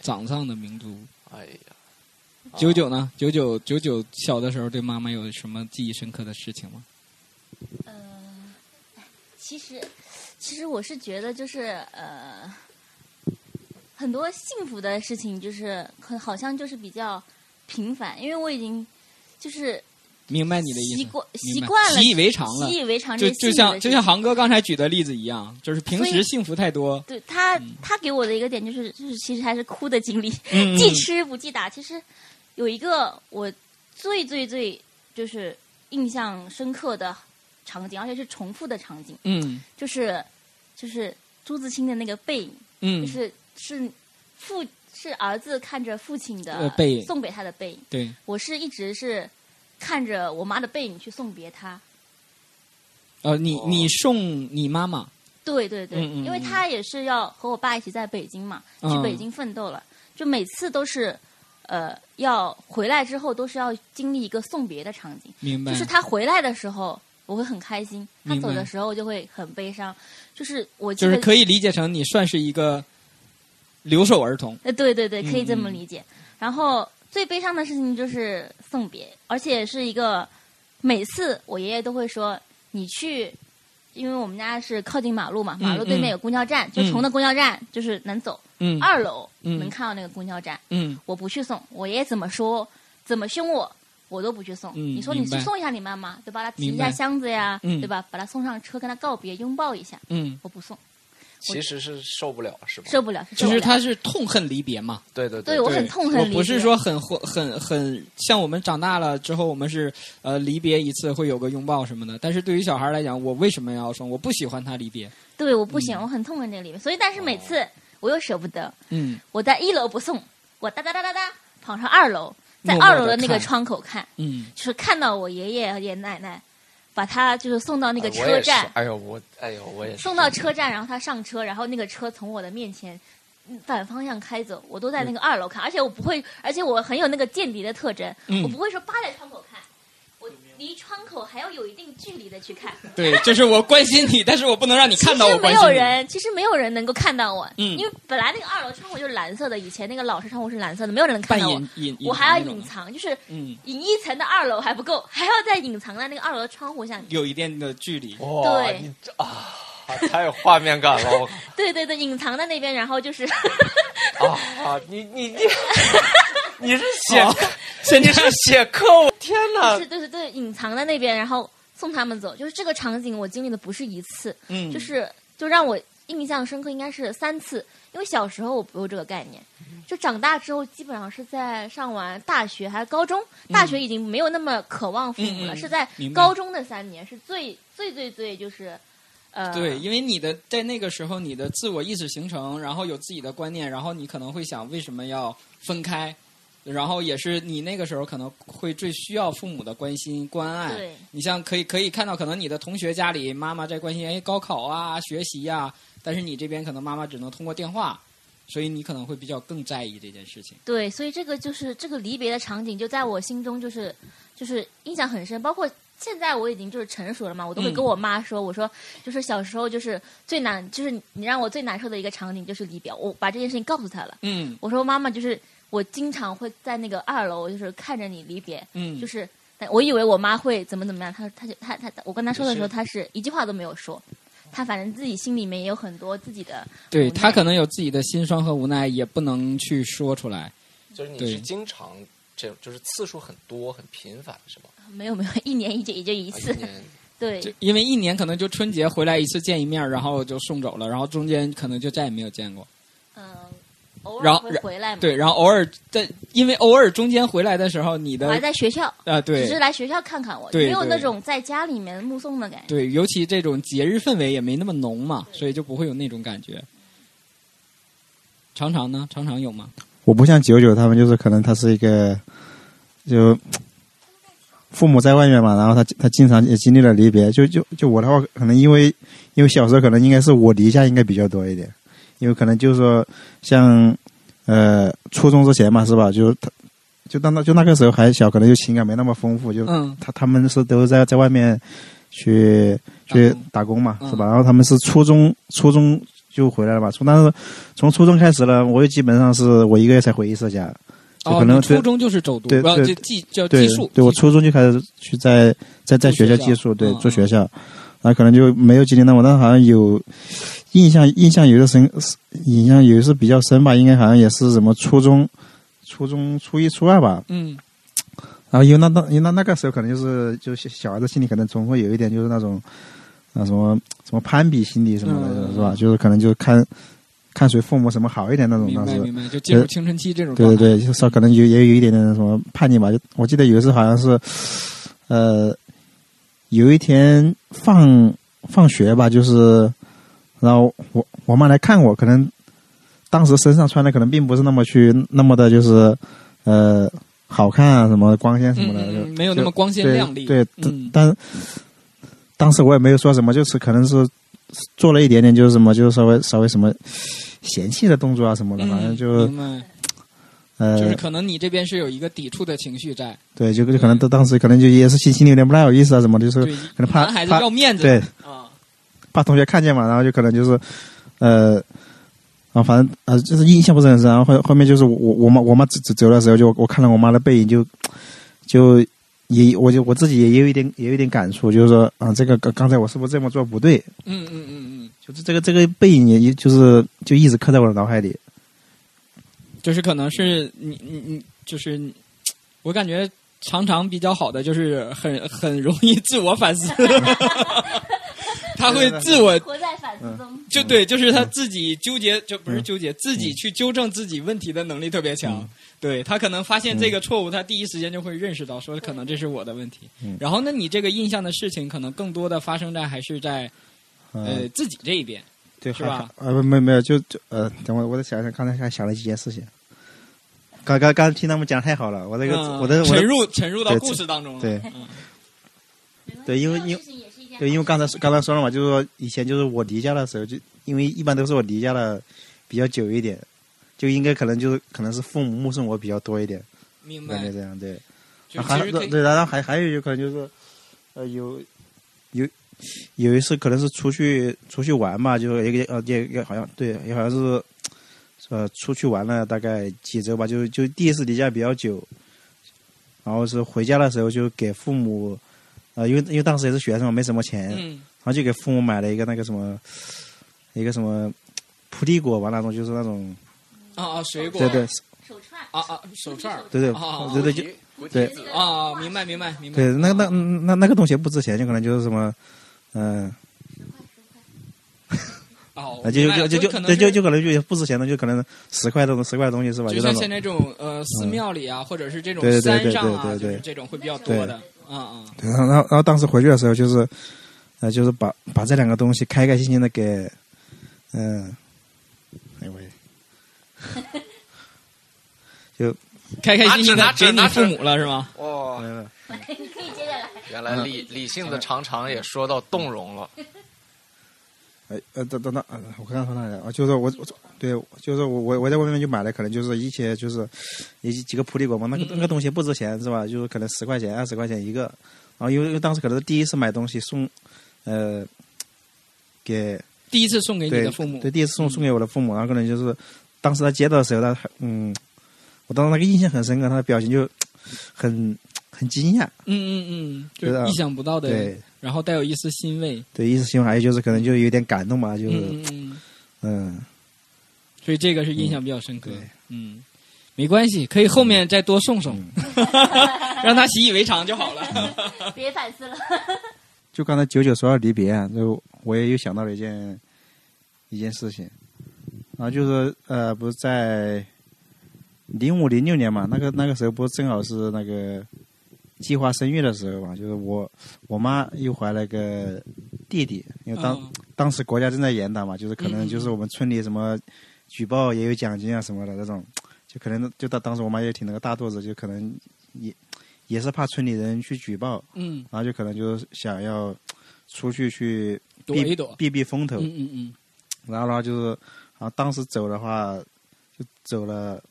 掌上的明珠。哎呀，九九呢？九九九九小的时候对妈妈有什么记忆深刻的事情吗？呃，其实，其实我是觉得就是呃，很多幸福的事情就是很好像就是比较平凡，因为我已经就是明白你的意思，习惯习惯了，习以为常了习。以为常就就这些幸福的事情像就像航哥刚才举的例子一样，就是平时幸福太多，对他嗯，他给我的一个点就是，就是其实还是哭的经历，嗯记吃不记打。其实有一个我最最最就是印象深刻的场景，而且是重复的场景，嗯就是就是朱自清的那个背影，嗯，就是是父是儿子看着父亲的呃背影。送给他的背影，对，我是一直是看着我妈的背影去送别他。呃，你哦。你送你妈妈，对对对，嗯嗯嗯。因为他也是要和我爸一起在北京嘛，嗯。去北京奋斗了，就每次都是，呃，要回来之后都是要经历一个送别的场景，明白？就是他回来的时候我会很开心，他走的时候就会很悲伤，就是我就是可以理解成你算是一个留守儿童。呃，对对对，可以这么理解。然后最悲伤的事情就是送别，而且是一个每次我爷爷都会说你去，因为我们家是靠近马路嘛，马路对面有公交站，就从那公交站就是能走，嗯二楼嗯能看到那个公交站。嗯我不去送，我爷爷怎么说，怎么凶我，我都不去送。嗯你说你去送一下你妈妈，对吧？她提一下箱子呀，嗯对吧？把她送上车，跟她告别，拥抱一下，嗯，我不送，其实是受不了，是吧？受不了。就是他是痛恨离别嘛。对对对我很痛恨离别我不是说很很很很像我们长大了之后，我们是呃离别一次会有个拥抱什么的。但是对于小孩来讲，我为什么要送？我不喜欢他离别。对，我不行，嗯我很痛恨这个里面，所以但是每次我又舍不得，嗯我在一楼不送，我哒哒哒哒哒跑上二楼，在二楼的那个窗口看，嗯，就是看到我爷爷和爷爷奶奶把他就是送到那个车站，哎呦我哎呦我也是。送到车站，然后他上车，然后那个车从我的面前嗯反方向开走，我都在那个二楼看，而且我不会，而且我很有那个间谍的特征，嗯。我不会说扒在窗口看，我离窗口还要有一定距离的去看。对，就是我关心你，但是我不能让你看到我关心没。有人，其实没有人能够看到我，嗯因为本来那个二楼窗户就是蓝色的，以前那个老式窗户是蓝色的，没有人能看到我隐，隐，我还要隐藏，就是嗯，隐一层的二楼还不够，还要再隐藏在那个二楼的窗户下面。有一定的距离。哇，对啊，太有画面感了！我 对对对，隐藏在那边，然后就是啊啊！你你你，你是写你是写课？我天哪是！对对对，隐藏在那边，然后送他们走。就是这个场景，我经历的不是一次，嗯，就是就让我印象深刻，应该是三次。因为小时候我不有这个概念，就长大之后基本上是在上完大学还是高中，大学已经没有那么渴望父母了，是在高中的三年是最最最最就是，呃，对，因为你的在那个时候，你的自我意识形成，然后有自己的观念，然后你可能会想为什么要分开，然后也是你那个时候可能会最需要父母的关心关爱。对你像可以可以看到，可能你的同学家里妈妈在关心哎高考啊学习呀、但是你这边可能妈妈只能通过电话，所以你可能会比较更在意这件事情。对，所以这个就是这个离别的场景，就在我心中就是就是印象很深。包括现在我已经就是成熟了嘛，我都会嗯跟我妈说，我说就是小时候就是最难，就是你让我最难受的一个场景就是离别，我把这件事情告诉她了。嗯我说妈妈，就是我经常会在那个二楼，就是看着你离别，嗯，就是我以为我妈会怎么怎么样，她她就她她我跟她说的时候，她是一句话都没有说。她反正自己心里面也有很多自己的对他可能有自己的心酸和无奈，也不能去说出来。就是你是经常这就是次数很多很频繁是吗？没有没有一年一届也就一次啊一，年对就因为一年可能就春节回来一次见一面，然后就送走了，然后中间可能就再也没有见过。嗯，偶然后尔会回来嘛。对，然后偶尔在，因为偶尔中间回来的时候，你的还在学校，啊、对只是来学校看看我，没有那种在家里面目送的感觉。对，尤其这种节日氛围也没那么浓嘛，所以就不会有那种感觉。常常呢？常常有吗？我不像九九他们，就是可能他是一个就父母在外面嘛，然后他他经常也经历了离别。就就就我的话，可能因为因为小时候可能应该是我离家应该比较多一点，因为可能就是说像呃初中之前嘛，是吧？就他就当那就那个时候还小，可能就情感没那么丰富，就嗯他他们是都在在外面去去打工嘛，嗯是吧？然后他们是初中初中就回来了吧？从当时从初中开始呢，我就基本上是我一个月才回一次家，就哦，可能你初中就是走读，对对对寄宿。对我初中就开始去在在在学校。寄宿，对嗯住学校，然后可能就没有经历那么，但是好像有印象印象有的深，印象有的是比较深吧，应该好像也是什么初中初中初一初二吧，嗯。然后因为那那因为那那个时候可能就是就是小孩子心里可能总会有一点就是那种啊什么什么攀比心理什么的，嗯是吧？就是可能就看看谁父母什么好一点那种，明当时白明白，就进入青春期这种。对对对，就是可能有也有一点点什么叛逆吧。就我记得有一次好像是，呃，有一天放放学吧，就是，然后我我妈来看我，可能当时身上穿的可能并不是那么去那么的，就是呃好看啊，什么光鲜什么的，没有那么光鲜亮丽。对，嗯但当时我也没有说什么，就是可能是做了一点点，就是什么，就是稍微稍微什么嫌弃的动作啊什么的，反正嗯，就明白，呃，就是可能你这边是有一个抵触的情绪在，对，就就可能当当时可能就也是心心里有点不太好意思啊什么的，就是对，可能怕男孩子怕要面子对啊，怕同学看见嘛，然后就可能就是呃。啊，反正呃，就是印象不是很深。然后后后面就是我我我妈我妈走走走的时候，就我看到我妈的背影就，就也我就我自己也有一点也有一点感触，就是说啊，这个刚刚才我是不是这么做不对？嗯嗯嗯嗯，就是这个这个背影也也就是就一直刻在我的脑海里。就是可能是你你你就是我感觉常常比较好的就是很很容易自我反思，他会自我活在反思中。就对，就是他自己纠结，就不是纠结，自己去纠正自己问题的能力特别强。对他可能发现这个错误，他第一时间就会认识到，说可能这是我的问题。嗯然后，那你这个印象的事情，可能更多的发生在还是在呃，呃自己这一边。对，是吧还？还呃，没没有，就就呃，等会儿我再想想，刚才还想了几件事情。刚刚刚听他们讲太好了，我这个、嗯我的我的沉入沉入到故事当中了。对嗯对因为因为对，因为刚才刚才说了嘛，就是说以前就是我离家的时候，就因为一般都是我离家了比较久一点，就应该可能就是可能是父母目送我比较多一点，明白感觉。这样对。就还其实可以对，然后还还有就可能就是，呃，有有有一次可能是出去出去玩嘛，就一个呃也也好像对，也好像是呃出去玩了大概几周吧，就就第一次离家比较久，然后是回家的时候就给父母，呃，因为因为当时也是学生嘛，没什么钱，嗯然后就给父母买了一个那个什么，一个什么菩提果吧，那种就是那种，啊啊，水果，对对手串啊啊，手串，对对啊对对就对那个啊，明白明白明白。对，那那那那个东西不值钱，就可能就是什么，嗯、哦，啊，就明白了就就就可能对就就可能就不值钱的，就可能十块这种十块的东西是吧？就像现在这种呃寺庙里啊，或者是这种对对对山上啊，对对对就是这种会比较多的。啊啊，对，然后然后然后当时回去的时候，就是，呃，就是把把这两个东西开开心心的给，嗯、哎喂，就开开心心的给你父母了是吗？哇，呃 你可以接下来。原来理理性的常常也说到动容了。哎呃等等等，呃我刚刚说哪里？啊，就是我我对，就是我我我在外面就买了，可能就是一些就是一几个普利果嘛，那个那个东西不值钱是吧？就是可能十块钱二十块钱一个，然后因为因为当时可能是第一次买东西送，呃，给第一次送给你的父母，对，第一次送嗯送给我的父母，然后可能就是当时他接到的时候，他还嗯，我当时那个印象很深刻，他的表情就很很惊讶，嗯嗯嗯，就是意想不到的，对然后带有一丝欣慰。对，一丝欣慰还有就是可能就有点感动吧，就是嗯所以这个是印象比较深刻对。嗯，没关系，可以后面再多送送，嗯 让他习以为常就好了。别反思了。就刚才九九说到离别啊，就我也又想到了一件一件事情，然后就是呃，不是在零五零六年嘛，那个那个时候不是正好是那个计划生育的时候嘛，就是我我妈又怀了个弟弟，因为当、嗯。当时国家正在严打嘛，就是可能就是我们村里什么举报也有奖金啊什么的那种，就可能就当当时我妈也挺那个大肚子，就可能也也是怕村里人去举报，嗯，然后就可能就是想要出去去避躲一躲。避避风头，嗯嗯嗯，然后的话就是，然后当时走的话就走了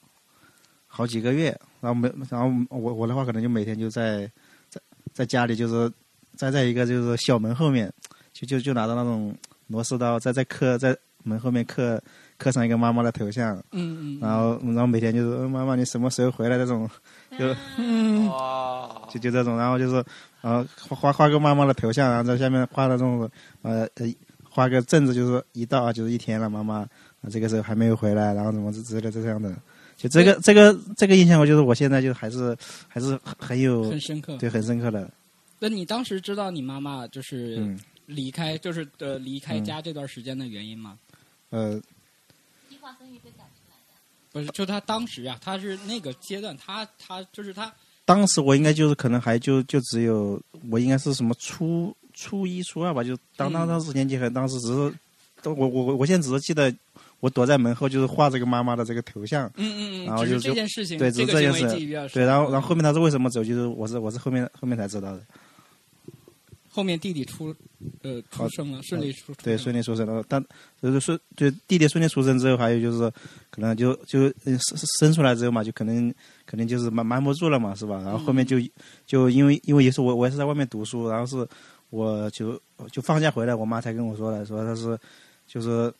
好几个月，然后每然后我我的话可能就每天就在在在家里就是站在一个就是小门后面，就就就拿着那种螺丝刀在在刻在门后面刻刻上一个妈妈的头像，嗯嗯，然后然后每天就是呃妈妈你什么时候回来？这种，就嗯。哇，就就这种，然后就是呃画画画个妈妈的头像，然后在下面画那种呃呃画个正字，就是一到啊就是一天了，妈妈啊这个时候还没有回来，然后怎么之之类的这样的，就这个这个这个印象，我就是我现在就还是还是很很有很深刻。对很深刻的，那你当时知道你妈妈就是嗯离开，就是呃离开嗯家这段时间的原因吗？呃计划生育被赶出来的。不是，就他当时啊，他是那个阶段，他他就是他，当时我应该就是可能还就就只有我应该是什么初初一初二吧，就当当嗯当时年纪很，当时只是都我我我我现在只是记得我躲在门后就是画这个妈妈的这个头像。嗯嗯然嗯，然后就就这件事情，对只是这件事。对，然后然后后面他是为什么走，就是我是我是后面后面才知道的。后面弟弟出呃出生了，顺利出出对，顺利出生了。但就是顺，就弟弟顺利出生之后，还有就是可能就就呃生生出来之后嘛，就可能可能就是瞒瞒不住了嘛，是吧？然后后面就就因为因为也是我我也是在外面读书，然后是我就就放假回来，我妈才跟我说的，说她是就是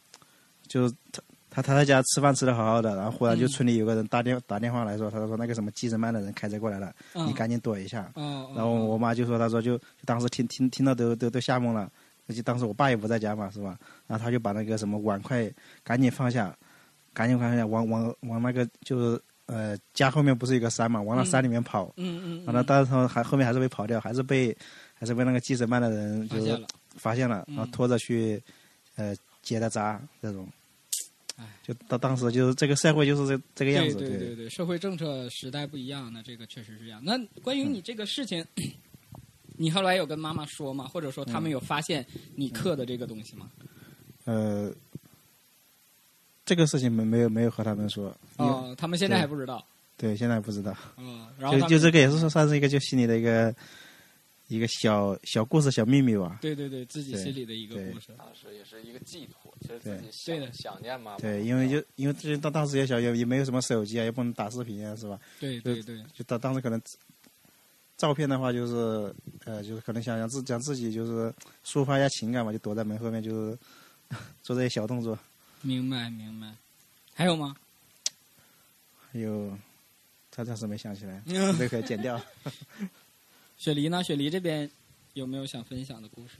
就是他。他他在家吃饭吃的好好的，然后忽然就嗯村里有个人打电打电话来说，他说那个什么计生办的人开车过来了，嗯你赶紧躲一下。哦，然后我妈就说，她说就就当时听听听到都都都吓懵了，而且当时我爸也不在家嘛，是吧？然后他就把那个什么碗筷赶紧放下，赶紧放下，往往往那个就是呃家后面不是有个山嘛，往那山里面跑。嗯嗯，完了，但是他还后面还是被跑掉，还是被还是被那个计生办的人就是发现了，发现了，嗯然后拖着去呃结的扎这种唉。就当当时就是这个社会就是这这个样对子，对对对，社会政策时代不一样，那这个确实是这样。那关于你这个事情，你后来有跟妈妈说吗？或者说他们有发现你刻的这个东西吗？呃，这个事情没没有没有和他们说，哦，他们现在还不知道。对现在不知道。哦，然后就就这个也是说算是一个就心里的一个一个小小故事、小秘密吧。对对对，自己心里的一个故事。当时也是一个寄托，其实自己对的想想念妈妈。对，因为就因为这当当时也小，也也没有什么手机啊，也不能打视频啊，是吧？对对对，就当当时可能照片的话，就是呃，就是可能想想自讲自己就是抒发一下情感嘛，就躲在门后面，就是 做这些小动作。明白明白。还有吗？还有，他暂时没想起来，嗯 这个可以剪掉。雪梨呢？雪梨这边有没有想分享的故事？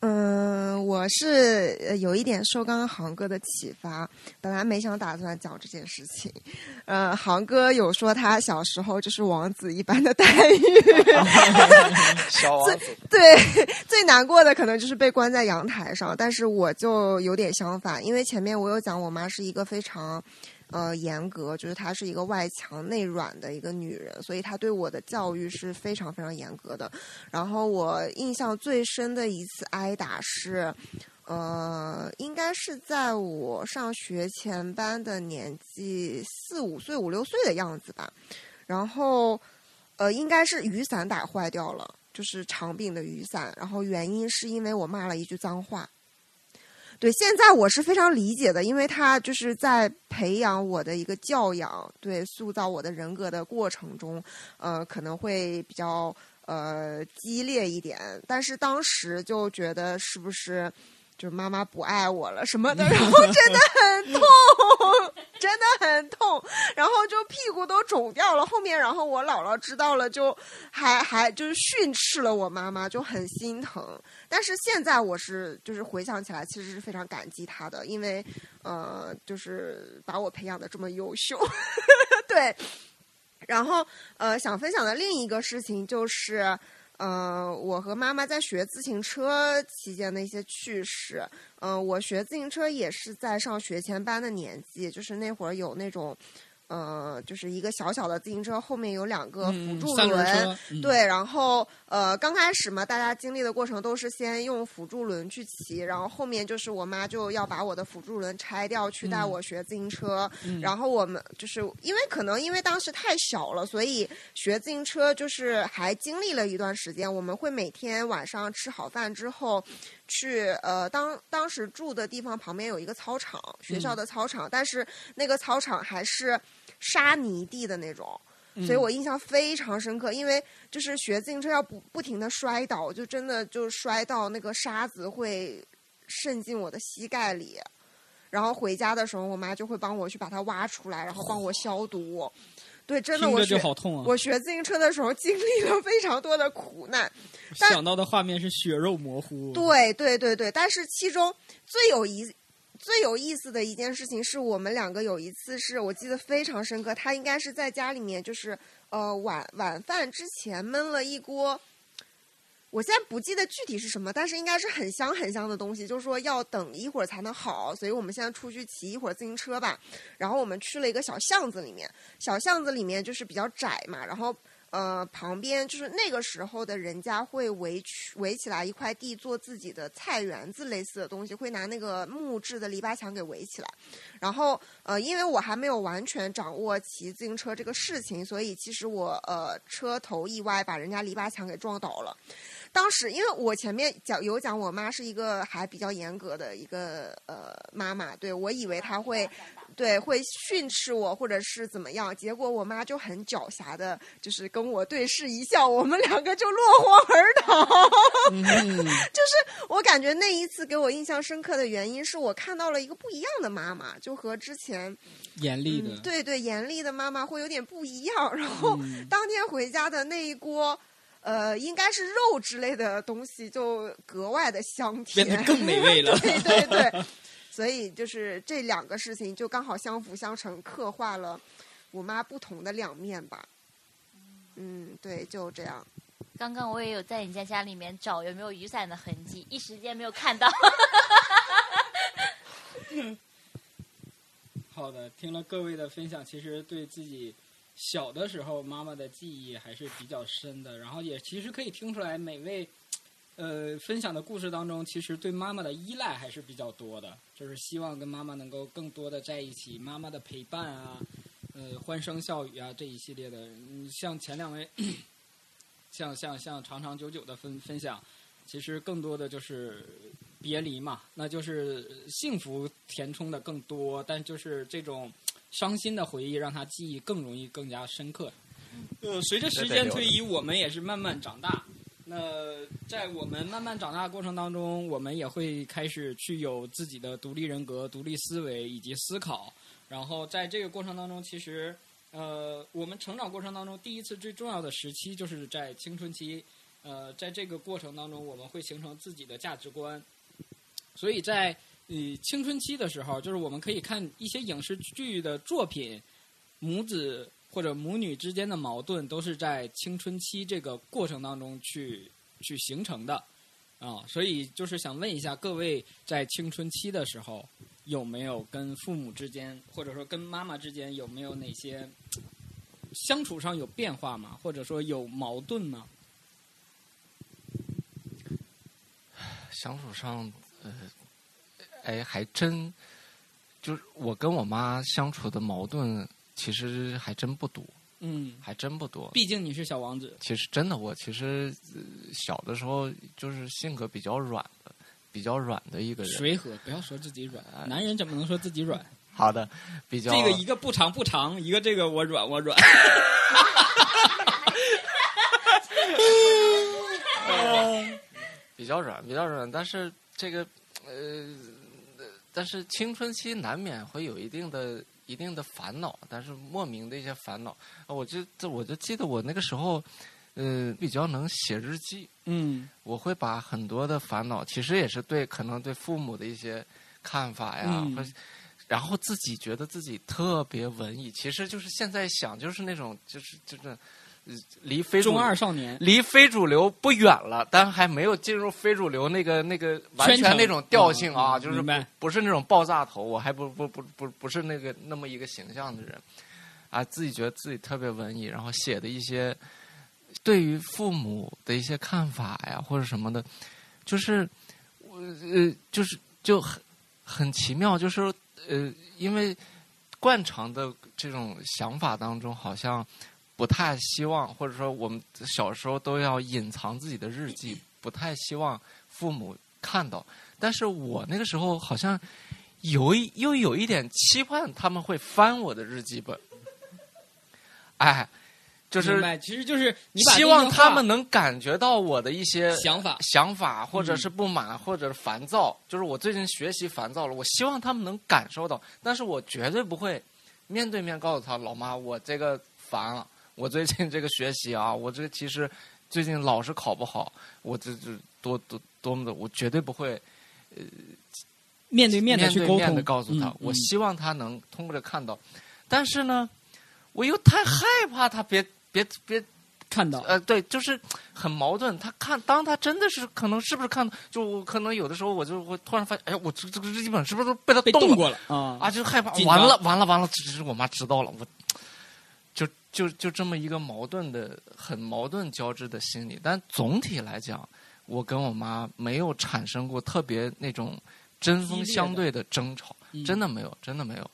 嗯，我是呃有一点受刚刚航哥的启发，本来没想打算讲这件事情。呃，航哥有说他小时候就是王子一般的待遇，小王子，对，最难过的可能就是被关在阳台上。但是我就有点相反，因为前面我有讲，我妈是一个非常。呃，严格就是她是一个外强内软的一个女人，所以她对我的教育是非常非常严格的。然后我印象最深的一次挨打是，呃，应该是在我上学前班的年纪四五岁五六岁的样子吧。然后，呃，应该是雨伞打坏掉了，就是长柄的雨伞。然后原因是因为我骂了一句脏话。对，现在我是非常理解的，因为他就是在培养我的一个教养，对，塑造我的人格的过程中，呃，可能会比较呃激烈一点，但是当时就觉得是不是？就是妈妈不爱我了什么的，然后真的很痛，真的很痛，然后就屁股都肿掉了。后面，然后我姥姥知道了，就还还就是训斥了我妈妈，就很心疼。但是现在我是就是回想起来，其实是非常感激她的，因为呃，就是把我培养的这么优秀。对，然后呃，想分享的另一个事情就是。嗯，我和妈妈在学自行车期间的一些趣事。嗯，我学自行车也是在上学前班的年纪，就是那会儿有那种。呃，就是一个小小的自行车，后面有两个辅助轮，对，然后呃，刚开始嘛，大家经历的过程都是先用辅助轮去骑，然后后面就是我妈就要把我的辅助轮拆掉，去带我学自行车，然后我们就是因为可能因为当时太小了，所以学自行车就是还经历了一段时间，我们会每天晚上吃好饭之后。去呃，当当时住的地方旁边有一个操场，学校的操场，但是那个操场还是沙泥地的那种，所以我印象非常深刻。因为就是学自行车要不不停的摔倒，就真的就摔到那个沙子会渗进我的膝盖里，然后回家的时候，我妈就会帮我去把它挖出来，然后帮我消毒。对，真的，我学我学自行车的时候经历了非常多的苦难。想到的画面是血肉模糊。对对对对，但是其中最有意最有意思的一件事情是我们两个有一次是我记得非常深刻，他应该是在家里面就是呃晚晚饭之前焖了一锅。我现在不记得具体是什么，但是应该是很香很香的东西。就是说要等一会儿才能好，所以我们现在出去骑一会儿自行车吧。然后我们去了一个小巷子里面，小巷子里面就是比较窄嘛，然后。呃，旁边就是那个时候的人家会围围起来一块地做自己的菜园子类似的东西，会拿那个木质的篱笆墙给围起来。然后呃，因为我还没有完全掌握骑自行车这个事情，所以其实我呃车头意外把人家篱笆墙给撞倒了。当时因为我前面讲有讲，我妈是一个还比较严格的一个呃妈妈，对我以为她会。对，会训斥我或者是怎么样，结果我妈就很狡黠的，就是跟我对视一笑，我们两个就落荒而逃。就是我感觉那一次给我印象深刻的原因，是我看到了一个不一样的妈妈，就和之前严厉的，对对，严厉的妈妈会有点不一样。然后当天回家的那一锅，呃，应该是肉之类的东西，就格外的香甜，变得更美味了。对对对。所以就是这两个事情就刚好相辅相成，刻画了我妈不同的两面吧。嗯，对，就这样。刚刚我也有在你家家里面找有没有雨伞的痕迹，一时间没有看到。好的，听了各位的分享，其实对自己小的时候妈妈的记忆还是比较深的，然后也其实可以听出来每位。呃，分享的故事当中，其实对妈妈的依赖还是比较多的，就是希望跟妈妈能够更多的在一起，妈妈的陪伴啊，呃，欢声笑语啊这一系列的。嗯，像前两位，像像像长长久久的分分享，其实更多的就是别离嘛，那就是幸福填充的更多，但就是这种伤心的回忆，让他记忆更容易更加深刻。呃，随着时间推移，我们也是慢慢长大。那在我们慢慢长大的过程当中，我们也会开始去有自己的独立人格、独立思维以及思考。然后在这个过程当中，其实呃，我们成长过程当中第一次最重要的时期就是在青春期。呃，在这个过程当中，我们会形成自己的价值观。所以在呃青春期的时候，就是我们可以看一些影视剧的作品，母子或者母女之间的矛盾都是在青春期这个过程当中去去形成的啊。所以就是想问一下各位，在青春期的时候，有没有跟父母之间，或者说跟妈妈之间，有没有哪些相处上有变化吗？或者说有矛盾吗？相处上，呃，哎，还真就是我跟我妈相处的矛盾，其实还真不多，嗯，还真不多。毕竟你是小王子。其实真的，我其实、呃小的时候就是性格比较软的，比较软的一个人。随和，不要说自己软，男人怎么能说自己软？好的，比较这个一个不长不长，一个这个我软我软。比较软，比较软，但是这个呃，但是青春期难免会有一定的一定的烦恼，但是莫名的一些烦恼。啊我就这我就记得我那个时候，呃，比较能写日记，嗯我会把很多的烦恼，其实也是对可能对父母的一些看法呀，嗯或然后自己觉得自己特别文艺，其实就是现在想就是那种就是就是呃离非主中二少年。离非主流不远了，但还没有进入非主流那个那个完全那种调性啊，就是不是那种爆炸头，我还不不不不不是那个那么一个形象的人，啊，自己觉得自己特别文艺，然后写的一些对于父母的一些看法呀或者什么的，就是我呃就是就很很奇妙，就是呃因为惯常的这种想法当中，好像不太希望，或者说我们小时候都要隐藏自己的日记，不太希望父母看到。但是我那个时候好像有一又有一点期盼他们会翻我的日记本，哎，就是其实就是希望他们能感觉到我的一些想法想法，或者嗯是不满，或者是烦躁。就是我最近学习烦躁了，我希望他们能感受到，但是我绝对不会面对面告诉他，老妈，我这个烦了，我最近这个学习啊，我这个其实最近老是考不好，我这这多多多么的，我绝对不会呃面对面的面对面去沟通，的告诉他，嗯我嗯希望他能通过这看到，但是呢，我又太害怕他别别别看到，呃，对，就是很矛盾。他看，当他真的是可能是不是看，就我可能有的时候我就会突然发现，哎呀，我这这个日记本是不是被他动过了啊啊？就害怕，完了完了完了，这是我妈知道了，我就就就这么一个矛盾的、很矛盾交织的心理。但总体来讲，我跟我妈没有产生过特别那种针锋相对的争吵，嗯真的没有，真的没有。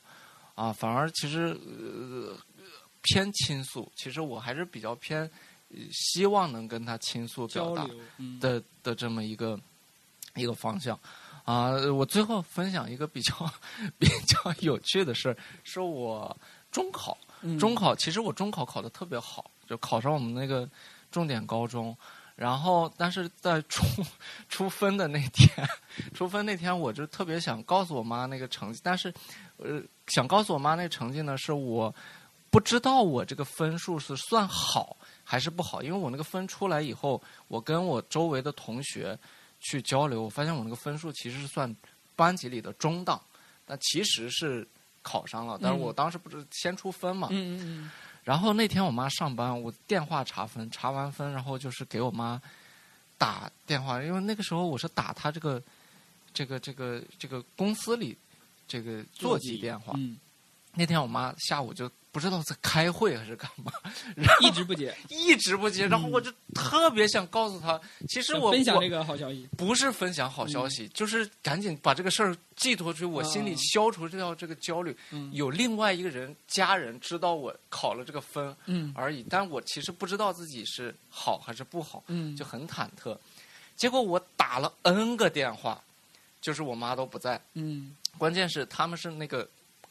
啊，反而其实呃偏倾诉，其实我还是比较偏呃希望能跟她倾诉表达的的这么一个一个方向。啊，我最后分享一个比较 比较有趣的事儿，是我中考，中考其实我中考考的特别好，就考上我们那个重点高中。然后，但是在出出 分的那天，出分那天，我就特别想告诉我妈那个成绩，但是，呃，想告诉我妈那成绩呢，是我不知道我这个分数是算好还是不好，因为我那个分出来以后，我跟我周围的同学去交流，我发现我那个分数其实是算班级里的中档，但其实是考上了，但是我当时不是先出分嘛，嗯嗯嗯。然后那天我妈上班，我电话查分，查完分，然后就是给我妈打电话，因为那个时候我是打她这个这个这个这个公司里这个座机电话。嗯，那天我妈下午就不知道在开会还是干嘛，一直不接，一直不接，然后我就特别想告诉他，其实我我分享这个好消息，不是分享好消息，就是赶紧把这个事儿寄托出去，我心里啊消除掉这个焦虑。嗯。有另外一个人家人知道我考了这个分嗯。而已，但我其实不知道自己是好还是不好，嗯，就很忐忑。结果我打了 N 个电话，就是我妈都不在，嗯。关键是他们是那个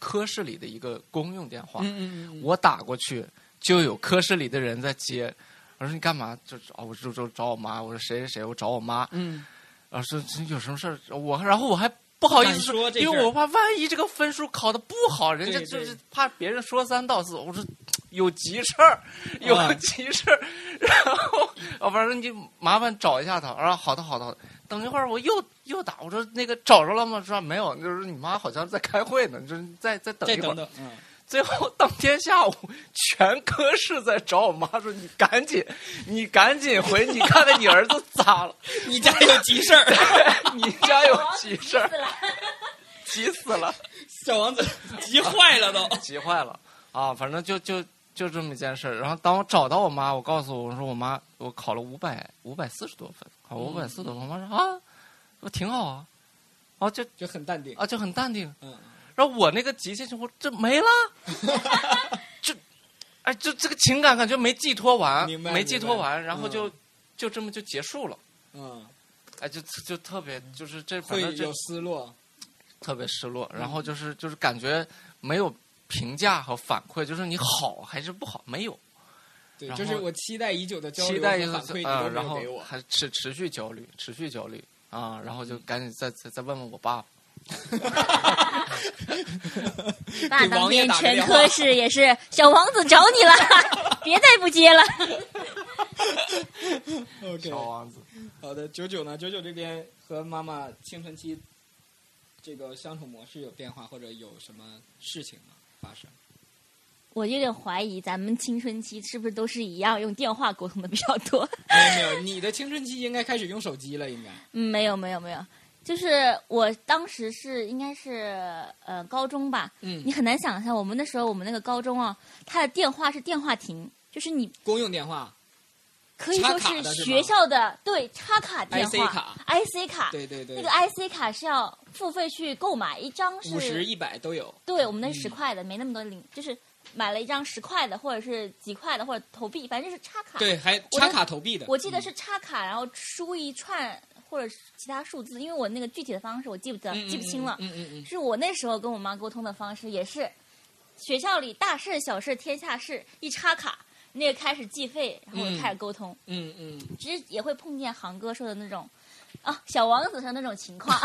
科室里的一个公用电话，嗯嗯嗯，我打过去就有科室里的人在接。我说你干嘛？就哦，我就就找我妈。我说谁谁谁，我找我妈。嗯然后说这有什么事儿？我然后我还不好意思说这因为我怕万一这个分数考的不好，人家就是怕别人说三道四。我说有急事儿，有啊急事儿。然后啊，反正你麻烦找一下他。然后好的好的好的，等一会儿我又又打，我说那个找着了吗？说没有，就是你妈好像在开会呢，就是再再等一会儿。再等等，嗯，最后当天下午，全科室在找我妈说：“你赶紧，你赶紧回，你看看你儿子咋了？你家有急事儿，你家有急事儿死，了。急死了，小王子急坏了都。急坏了啊！反正就就就这么一件事儿。然后当我找到我妈，我告诉我我说我妈我考了五百五百四十多分，考五百四十多分。我妈说啊，我挺好啊，啊就就很淡定，啊就很淡定。嗯，然后我那个急性我这没了，就，哎，就这个情感感觉没寄托完，没寄托完，然后就、嗯就这么就结束了，嗯，哎，就就特别就是这会有失落，特别失落，然后就是就是感觉没有评价和反馈，就是你好还是不好没有，对，就是我期待已久的交流期待和反馈，你啊、都没然后有给我。还持持续焦虑，持续焦虑啊，然后就赶紧再再再问问我爸。爸 给王爷当天全科室也是小王子找你了，别再不接了。OK，小王子，好的，九九呢？九九这边和妈妈青春期这个相处模式有变化，或者有什么事情吗？发生？我有点怀疑，咱们青春期是不是都是一样用电话沟通的比较多？没有没有，你的青春期应该开始用手机了，应该。嗯，没有没有没有，就是我当时是应该是呃高中吧，嗯你，很难想象，我们那时候我们那个高中啊，它的电话是电话亭，就是你公用电话，可以说是学校的对插卡电话 IC 话卡 IC 卡，对对对，那个 IC 卡是要付费去购买，一张是五十一百都有。对，我们那是嗯十块的，没那么多零，就是买了一张十块的，或者是几块的，或者投币，反正就是插卡。对，还插卡投币的。我记得嗯是插卡，然后输一串或者是其他数字，因为我那个具体的方式我记不得、嗯记不清了。嗯嗯嗯是我那时候跟我妈沟通的方式，也是学校里大事小事天下事，一插卡，那个开始计费，然后我就开始沟通。嗯嗯其实也会碰见航哥说的那种。啊，小王子上那种情况，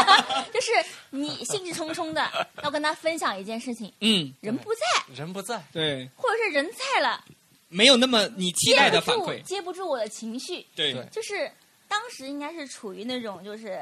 就是你兴致冲冲的要跟他分享一件事情，嗯，人不在，人不在，对，或者是人在了，没有那么你期待的接不住反馈。接不住我的情绪，对对就是当时应该是处于那种就是，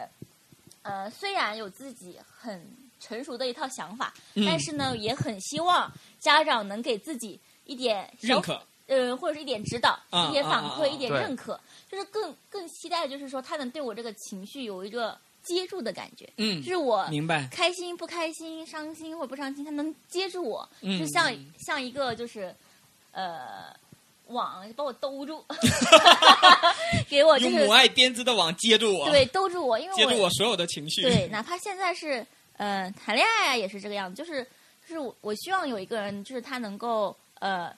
呃，虽然有自己很成熟的一套想法，嗯但是呢，也很希望家长能给自己一点小认可。呃，或者是一点指导、啊一点反馈、一点认可，就是更更期待，就是说他能对我这个情绪有一个接住的感觉，嗯就，是我明白。开心不开心、伤心或者不伤心，他能接住我，嗯就像像一个就是呃网把我兜住，给我就是用母爱编织的网接住我，对兜住我，因为接住我所有的情绪。对，哪怕现在是呃谈恋爱啊，也是这个样子，就是就是我我希望有一个人，就是他能够呃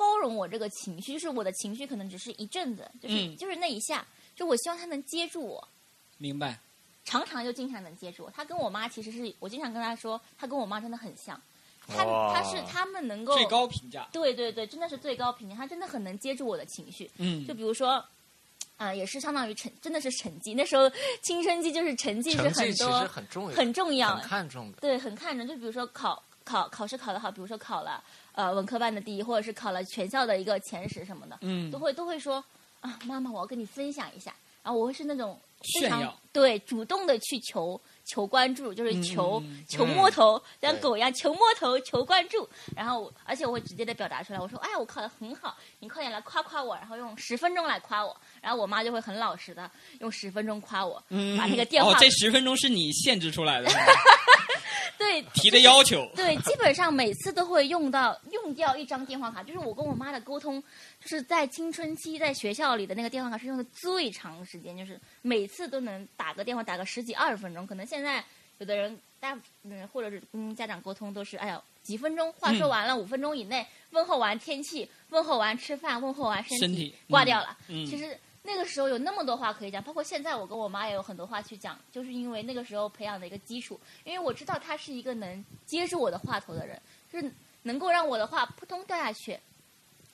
包容我这个情绪，就是我的情绪可能只是一阵子，就是、嗯就是那一下，就我希望他能接住我。明白。常常就经常能接住我。他跟我妈其实是我经常跟他说，他跟我妈真的很像，他哇他是他们能够最高评价。对对对，真的是最高评价，他真的很能接住我的情绪。嗯就比如说，啊、也是相当于成，真的是成绩。那时候青春期就是成绩是很多很重要，很重要很，看重的。对，很看重。就比如说考考考试考得好，比如说考了呃文科班的第一，或者是考了全校的一个前十什么的，嗯都，会都会说啊，妈妈，我要跟你分享一下。然后我会是那种非常炫耀对主动的去求求关注，就是嗯求、求摸头，像狗一样求摸头求关注。然后而且我会直接的表达出来，我说哎呀，我考的很好，你快点来夸夸我，然后用十分钟来夸我。然后我妈就会很老实的用十分钟夸我，嗯把那个电话哦，这十分钟是你限制出来的，对提的要求。对，基本上每次都会用到用掉一张电话卡，就是我跟我妈的沟通，就是在青春期在学校里的那个电话卡是用的最长时间，就是每次都能打个电话打个十几二十分钟。可能现在有的人大嗯，或者是跟家长沟通都是哎呀几分钟，话说完了五分钟以内，问候完天气，问候完吃饭，问候完身身体挂掉了。嗯，其实那个时候有那么多话可以讲，包括现在我跟我妈也有很多话去讲，就是因为那个时候培养的一个基础，因为我知道她是一个能接住我的话头的人，就是能够让我的话扑通掉下去。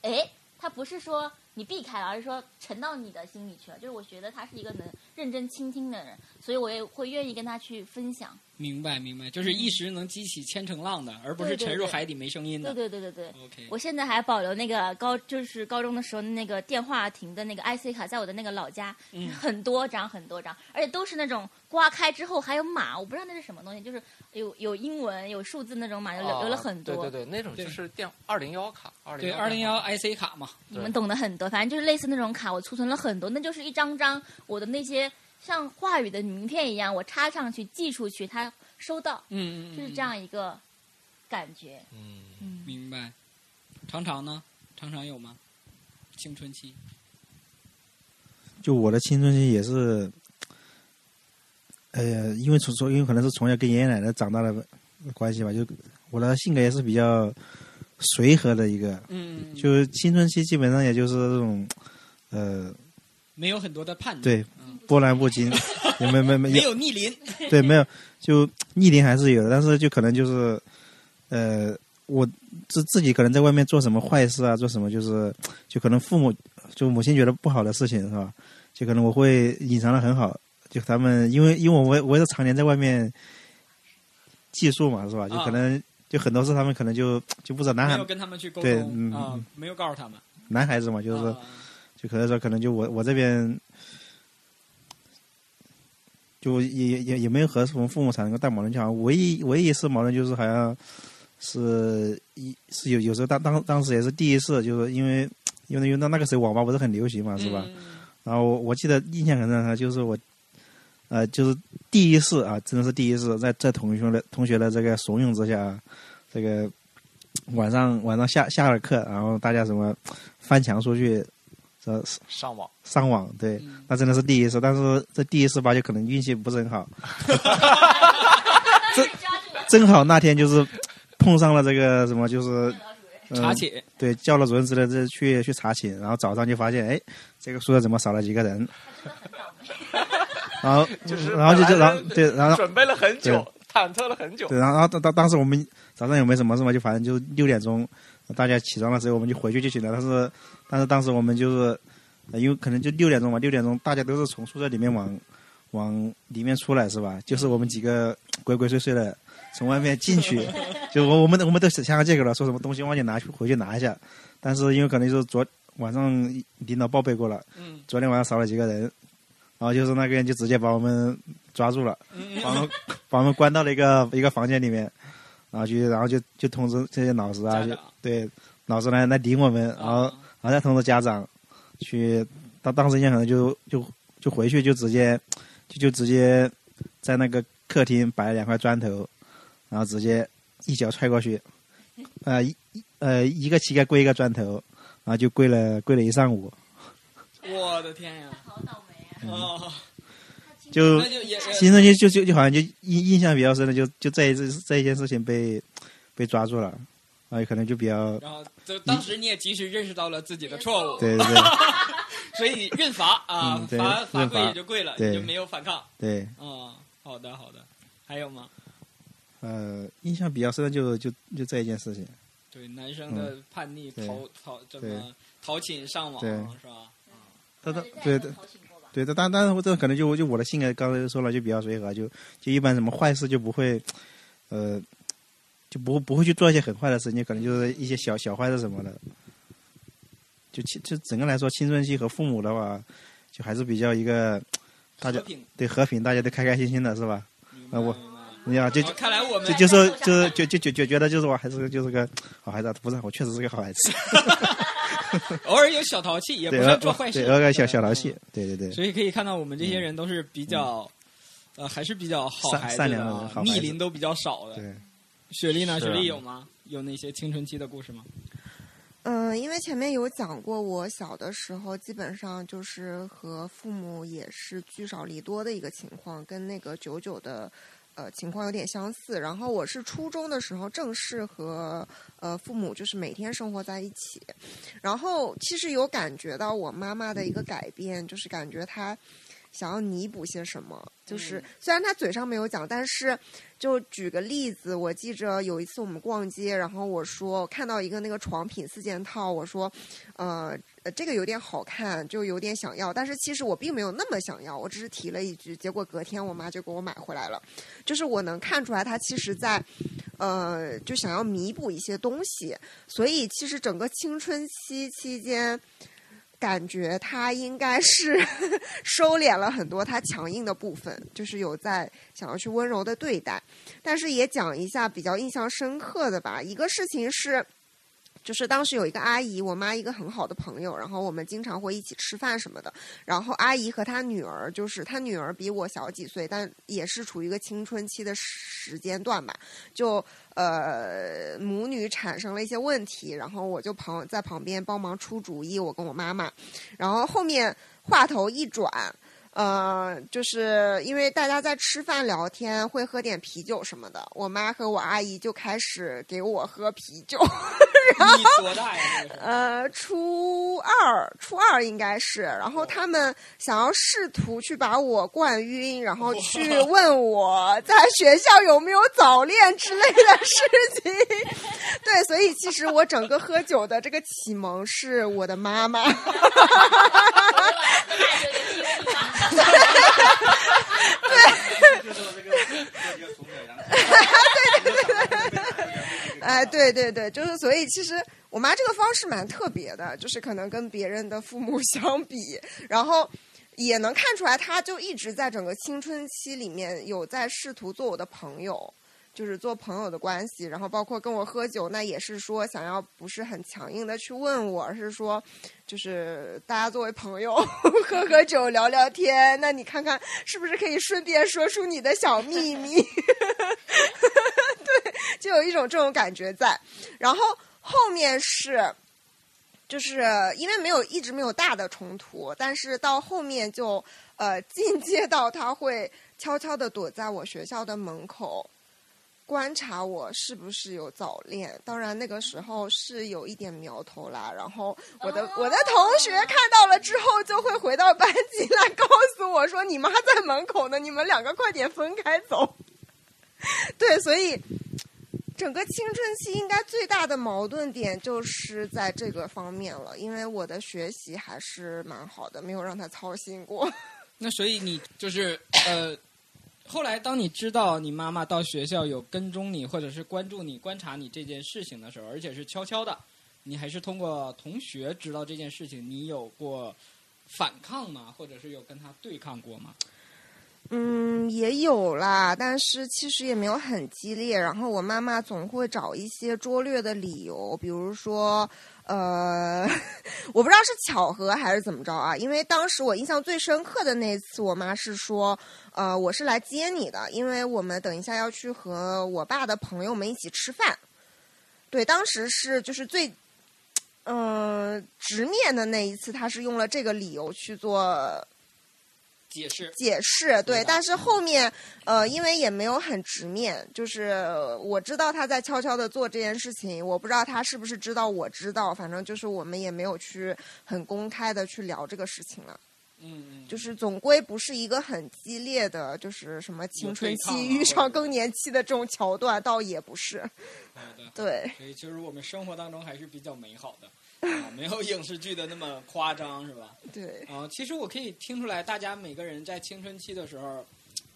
哎，他不是说你避开了，而是说沉到你的心里去了。就是我觉得他是一个能认真倾听的人，所以我也会愿意跟他去分享。明白明白，就是一时能激起千层浪的，而不是沉入海底没声音的。对对对对对。OK，我现在还保留那个高，就是高中的时候那个电话亭的那个 IC 卡，在我的那个老家，嗯。很多张很多张，而且都是那种刮开之后还有码，我不知道那是什么东西，就是有有英文有数字那种码，有留留了很多。对对对，那种就是电二零幺卡，二对二零幺 IC 卡嘛，你们懂得很多，反正就是类似那种卡，我储存了很多，那就是一张张我的那些像话语的名片一样，我插上去寄出去，他收到，嗯嗯，嗯就是这。样一个感觉。嗯，嗯，明白。常常呢？常常有吗？青春期。就我的青春期也是，呃，因为从从因为可能是从小跟爷爷奶奶长大的关系吧，就我的性格也是比较随和的一个，嗯，就是青春期基本上也就是这种，呃，没有很多的叛逆。对嗯，波澜不惊，也 没没没没有逆鳞。对，没有，就逆鳞还是有的，但是就可能就是，呃，我自自己可能在外面做什么坏事啊，做什么就是，就可能父母就母亲觉得不好的事情是吧？就可能我会隐藏的很好，就他们因为因为我我也是常年在外面寄宿嘛，是吧？就可能、就很多事他们可能就就不知道男孩没有跟他们去沟对通嗯啊嗯，没有告诉他们。男孩子嘛，就是就可能说可能就我我这边。就也也也也没有和什么父母产生过大矛盾，就好像唯一唯一一次矛盾就是好像是一是有有时候当当当时也是第一次，就是因为因为因为那那个时候网吧不是很流行嘛，是吧？嗯然后我我记得印象很深刻，就是我呃就是第一次啊，真的是第一次在在同学的同学的这个怂恿之下，这个晚上晚上下下了课，然后大家什么翻墙出去，这上网，上网，对，嗯那真的是第一次，但是这第一次吧，就可能运气不是很好，正正好那天就是碰上了这个什么，就是、呃查寝。对，叫了主任之类的去去查寝，然后早上就发现，哎，这个宿舍怎么少了几个人？然后就是然后就就然后对，然后准备了很久，忐忑了很久。对，然后然后当当当时我们早上也没什么事嘛，就反正就六点钟大家起床的时候，我们就回去就行了。但是但是当时我们就是，呃因为可能就六点钟嘛，六点钟大家都是从宿舍里面往往里面出来是吧？就是我们几个 鬼鬼祟祟的从外面进去，就我我们我们都想想借口了，说什么东西忘记拿去回去拿一下。但是因为可能就是昨晚上领导报备过了，嗯昨天晚上少了几个人，然后就是那个人就直接把我们抓住了。嗯把我们把我们关到了一个一个房间里面，然后就然后就就通知这些老师啊，就对老师来来领我们，然后后再通知家长去，当当时人家可能就就就回去就直接就就直接在那个客厅摆了两块砖头，然后直接一脚踹过去，呃一一呃一个膝盖跪一个砖头，然后就跪了跪了一上午，我的天呀！好倒霉啊！哦，就那就也青春期就就就好像就印印象比较深的，就就这一次这一件事情被被抓住了，啊，可能就比较然后就当时你也及时认识到了自己的错误，对对对。所以认罚啊嗯，罚罚跪也就跪了，就没有反抗。对，嗯，好的好的，还有吗？呃，印象比较深的就就就这一件事情，对，男生的叛逆对。逃逃这么逃寝上网是吧？但但大家对对对的，但但是我这可能就就我的性格刚才说了就比较随和，就就一般什么坏事就不会，呃，就不不会去做一些很坏的事情，可能就是一些小小坏事什么的。就青就整个来说，青春期和父母的话，就还是比较一个大家和，对和平，大家都开开心心的，是吧？明白啊我你看来我们就就是就是就就就就觉得就是我还是就是个好孩子，不是我确实是个好孩子，偶尔有小淘气，也 不对，算做坏事，对，偶尔小小淘气嗯，对对对，所以可以看到，我们这些人都是比较，呃，还是比较好善孩子善良的逆鳞都比较少的。对。雪莉呢？雪莉有吗？有那些青春期的故事吗？嗯，因为前面有讲过，我小的时候基本上就是和父母也是聚少离多的一个情况，跟那个九九的呃情况有点相似。然后我是初中的时候正式和呃父母就是每天生活在一起，然后其实有感觉到我妈妈的一个改变，就是感觉她想要弥补些什么。就是嗯虽然他嘴上没有讲，但是就举个例子，我记着有一次我们逛街，然后我说我看到一个那个床品四件套，我说，呃呃，这个有点好看，就有点想要。但是其实我并没有那么想要，我只是提了一句，结果隔天我妈就给我买回来了。就是我能看出来，他其实在，呃，就想要弥补一些东西。所以其实整个青春期期间。感觉他应该是 收敛了很多他强硬的部分，就是有在想要去温柔的对待，但是也讲一下比较印象深刻的吧。一个事情是。就是当时有一个阿姨，我妈一个很好的朋友，然后我们经常会一起吃饭什么的。然后阿姨和她女儿，就是她女儿比我小几岁，但也是处于一个青春期的时间段吧。就呃母女产生了一些问题，然后我就旁在旁边帮忙出主意，我跟我妈妈。然后后面话头一转。呃，就是因为大家在吃饭聊天，会喝点啤酒什么的。我妈和我阿姨就开始给我喝啤酒。你多大呀？呃，初二，初二应该是。然后他们想要试图去把我灌晕，然后去问我在学校有没有早恋之类的事情。对，所以其实我整个喝酒的这个启蒙是我的妈妈。哈哈哈对，对对对对，哎，对对对，就是所以其实我妈这个方式蛮特别的，就是可能跟别人的父母 相比，然后也能看出来，她就一直在整个青春期里面有在试图做我的朋友。就是做朋友的关系，然后包括跟我喝酒，那也是说想要不是很强硬的去问我，而是说，就是大家作为朋友 喝喝酒聊聊天，那你看看是不是可以顺便说出你的小秘密？对，就有一种这种感觉在。然后后面是，就是因为没有一直没有大的冲突，但是到后面就呃进阶到他会悄悄的躲在我学校的门口。观察我是不是有早恋，当然那个时候是有一点苗头啦。然后我的我的同学看到了之后，就会回到班级来告诉我说：“你妈在门口呢，你们两个快点分开走。”对，所以整个青春期应该最大的矛盾点就是在这个方面了，因为我的学习还是蛮好的，没有让他操心过。那所以你就是呃。后来，当你知道你妈妈到学校有跟踪你，或者是关注你、观察你这件事情的时候，而且是悄悄的，你还是通过同学知道这件事情，你有过反抗吗？或者是有跟他对抗过吗？嗯，也有啦，但是其实也没有很激烈。然后我妈妈总会找一些拙劣的理由，比如说。呃，我不知道是巧合还是怎么着啊？因为当时我印象最深刻的那次，我妈是说，呃，我是来接你的，因为我们等一下要去和我爸的朋友们一起吃饭。对，当时是就是最，嗯，直面的那一次，他是用了这个理由去做。解释解释对，但是后面呃，因为也没有很直面，就是我知道他在悄悄的做这件事情，我不知道他是不是知道我知道，反正就是我们也没有去很公开的去聊这个事情了。嗯嗯，就是总归不是一个很激烈的，就是什么青春期遇上更年期的这种桥段，倒也不是。对，所以就是我们生活当中还是比较美好的。啊，没有影视剧的那么夸张，是吧？对。啊，其实我可以听出来，大家每个人在青春期的时候，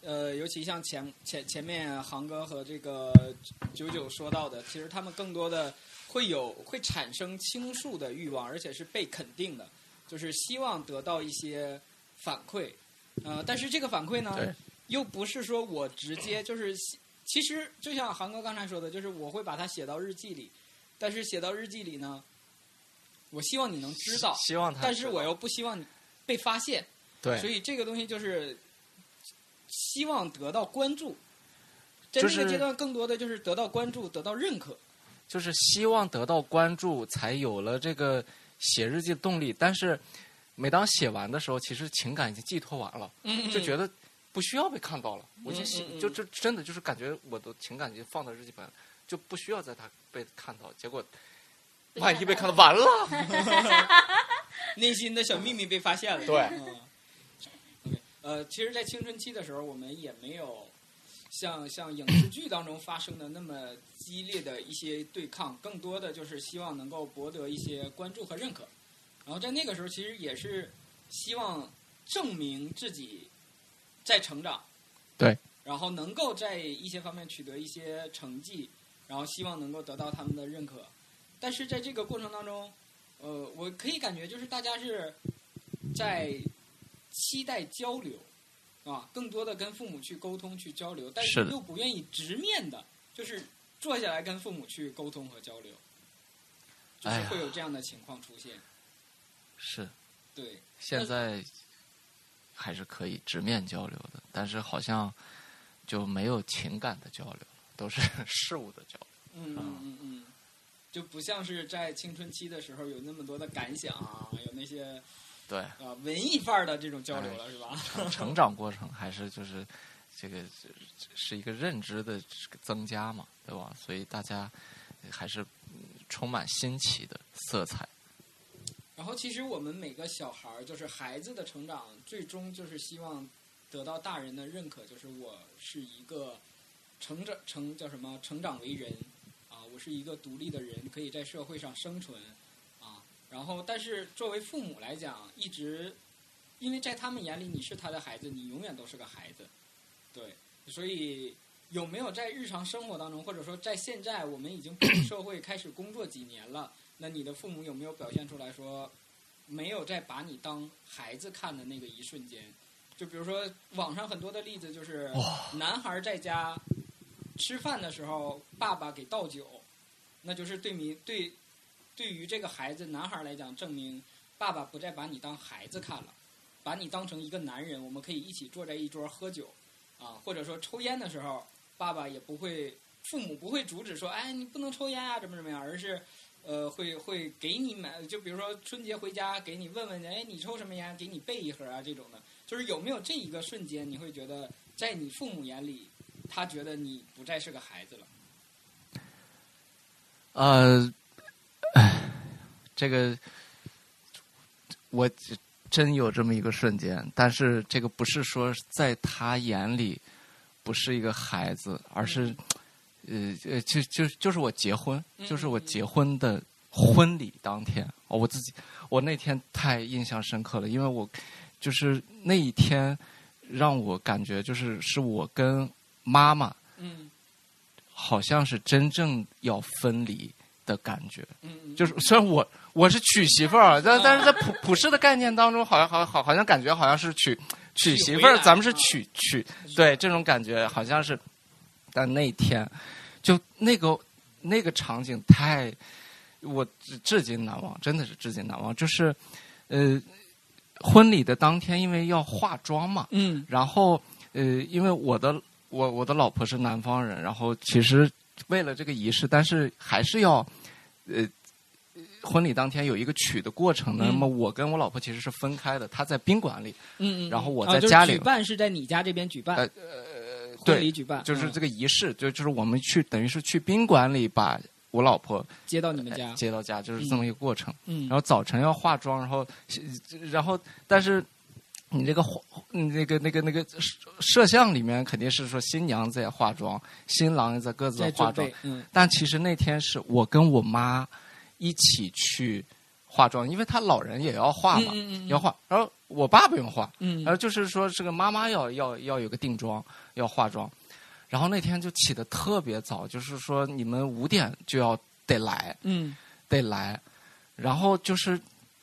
呃，尤其像前前前面航哥和这个九九说到的，其实他们更多的会有会产生倾诉的欲望，而且是被肯定的，就是希望得到一些反馈。呃，但是这个反馈呢，又不是说我直接就是，其实就像航哥刚才说的，就是我会把它写到日记里，但是写到日记里呢。我希望你能知道，希望他，但是我又不希望你被发现，对，所以这个东西就是希望得到关注，在那个阶段更多的就是得到关注，得到认可，就是希望得到关注，才有了这个写日记的动力。但是每当写完的时候，其实情感已经寄托完了，就觉得不需要被看到了。我就写，就这真的就是感觉我的情感已经放到日记本，就不需要在他被看到。结果。万一被看到，完了，内心的小秘密被发现了。对，嗯，呃，其实，在青春期的时候，我们也没有像像影视剧当中发生的那么激烈的一些对抗，更多的就是希望能够博得一些关注和认可。然后在那个时候，其实也是希望证明自己在成长，对，然后能够在一些方面取得一些成绩，然后希望能够得到他们的认可。但是在这个过程当中，呃，我可以感觉就是大家是在期待交流，啊，更多的跟父母去沟通、去交流，但是又不愿意直面的，就是坐下来跟父母去沟通和交流，就是会有这样的情况出现。是。对，现在还是可以直面交流的，但是好像就没有情感的交流，都是 事物的交流。嗯嗯嗯嗯，就不像是在青春期的时候有那么多的感想啊，有那些对，啊文艺范儿的这种交流了，是吧？成成长过程还是就是这个是是一个认知的增加嘛，对吧？所以大家还是嗯充满新奇的色彩。然后，其实我们每个小孩儿，就是孩子的成长，最终就是希望得到大人的认可，就是我是一个成长成叫什么成长为人啊，我是一个独立的人，可以在社会上生存啊。然后，但是作为父母来讲，一直因为在他们眼里你是他的孩子，你永远都是个孩子，对，所以。有没有在日常生活当中，或者说在现在我们已经步入社会开始工作几年了，那你的父母有没有表现出来说，没有再把你当孩子看的那个一瞬间？就比如说网上很多的例子，就是男孩在家吃饭的时候，爸爸给倒酒，那就是对明对对于这个孩子男孩来讲，证明爸爸不再把你当孩子看了，把你当成一个男人，我们可以一起坐在一桌喝酒啊，或者说抽烟的时候，爸爸也不会，父母不会阻止说，哎，你不能抽烟啊，怎么怎么样，而是。呃，会会给你买，就比如说春节回家给你问问你，哎，你抽什么烟？给你备一盒啊，这种的，就是有没有这一个瞬间，你会觉得在你父母眼里，他觉得你不再是个孩子了。呃，唉，这个我真有这么一个瞬间，但是这个不是说在他眼里不是一个孩子，而是呃呃，就就就是我结婚，就是我结婚的婚礼当天，哦我自己我那天太印象深刻了，因为我就是那一天让我感觉就是是我跟妈妈。嗯好像是真正要分离的感觉。嗯，就是虽然我我是娶媳妇儿，但但是在普普世的概念当中，好像好好好像感觉好像是娶娶媳妇儿，咱们是啊娶娶对这种感觉好像是，但那天就那个那个场景太我至至今难忘，真的是至今难忘。就是呃婚礼的当天，因为要化妆嘛，嗯然后呃，因为我的我我的老婆是南方人，然后其实为了这个仪式，但是还是要呃。婚礼当天有一个取的过程那么我跟我老婆其实是分开的，她在宾馆里，嗯嗯，然后我在家里举办是在你家这边举办，呃婚礼举办，就是嗯。这个仪式，就就是我们去等于是去宾馆里把我老婆接到你们家呃，接到家，就是这么一个过程。嗯，然后早晨要化妆，然后然后但是你这个化你那个那个那个摄摄像里面肯定是说新娘在化妆，新郎也在各自在化妆，，嗯。但其实那天是我跟我妈一起去化妆，因为她老人也要化嘛，嗯嗯嗯要化，然后我爸不用化，嗯。然后就是说这个妈妈要要要有个定妆，要化妆，然后那天就起的特别早，就是说你们五点就要得来，嗯。得来，然后就是，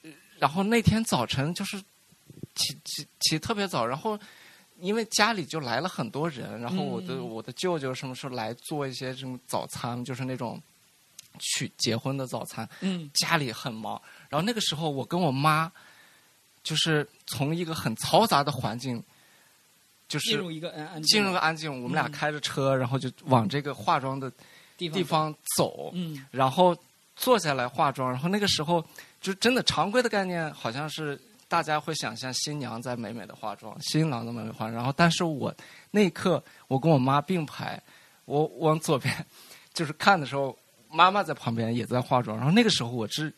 呃然后那天早晨就是起起起特别早，然后因为家里就来了很多人，然后我的、嗯。我的舅舅什么时候来做一些什么早餐，就是那种去结婚的早餐，嗯。家里很忙，然后那个时候我跟我妈就是从一个很嘈杂的环境，就是进入一个安安静进入个安静，我们俩嗯。开着车，然后就往这个化妆的地方地方走，嗯。然后坐下来化妆，然后那个时候就真的常规的概念好像是大家会想象新娘在美美的化妆，新郎在美美地化妆，然后但是我那一刻我跟我妈并排，我往左边就是看的时候，妈妈在旁边也在化妆，然后那个时候我是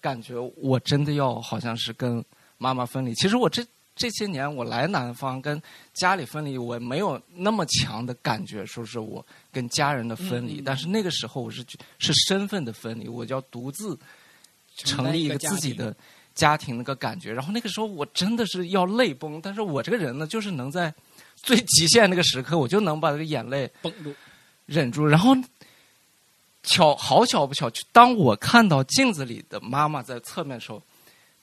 感觉我真的要好像是跟妈妈分离，其实我这。这些年我来南方跟家里分离，我没有那么强的感觉，说是我跟家人的分离。嗯嗯但是那个时候我是是身份的分离，我就要独自成立一个自己的家庭那个感觉。然后那个时候我真的是要泪崩，但是我这个人呢，就是能在最极限那个时刻，我就能把这个眼泪绷住。忍住。然后巧好巧不巧，就当我看到镜子里的妈妈在侧面的时候，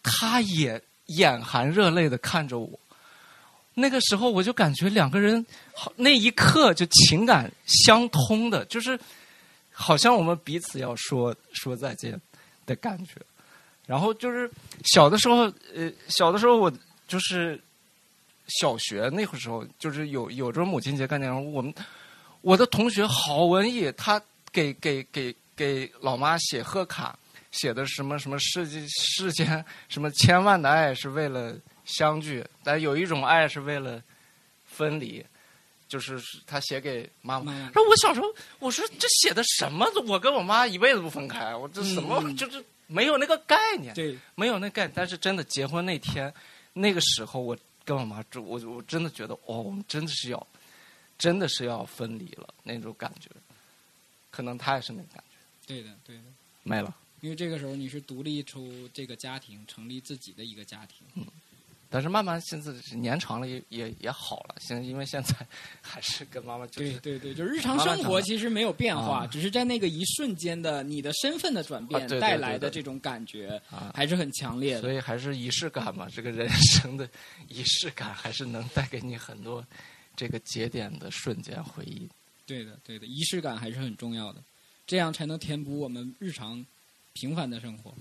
她也眼含热泪的看着我。那个时候我就感觉两个人好，那一刻就情感相通的，就是好像我们彼此要说说再见的感觉。然后就是小的时候，呃，小的时候我就是小学那个时候，就是有有这种母亲节概念，我们我的同学好文艺，他给给给给老妈写贺卡，写的什么什么世界世间什么千万的爱是为了相聚，但有一种爱是为了分离，就是他写给妈妈。妈妈然后我小时候我说这写的什么？我跟我妈一辈子不分开，我这什么、嗯就是没有那个概念。对，没有那概念，但是真的结婚那天，那个时候我跟我妈住，我我真的觉得哦，我们真的是要，真的是要分离了那种感觉，可能她也是那个感觉，对的，对的。没了。因为这个时候你是独立出这个家庭，成立自己的一个家庭。但是慢慢现在年长了也也也好了，现在因为现在 还是跟妈妈就是对对对，就日常生活其实没有变化，啊只是在那个一瞬间的你的身份的转变带来的这种感觉，啊，还是很强烈的。所以还是仪式感嘛，这个人生的仪式感还是能带给你很多这个节点的瞬间回忆。对的，对的，仪式感还是很重要的，这样才能填补我们日常平凡的生活。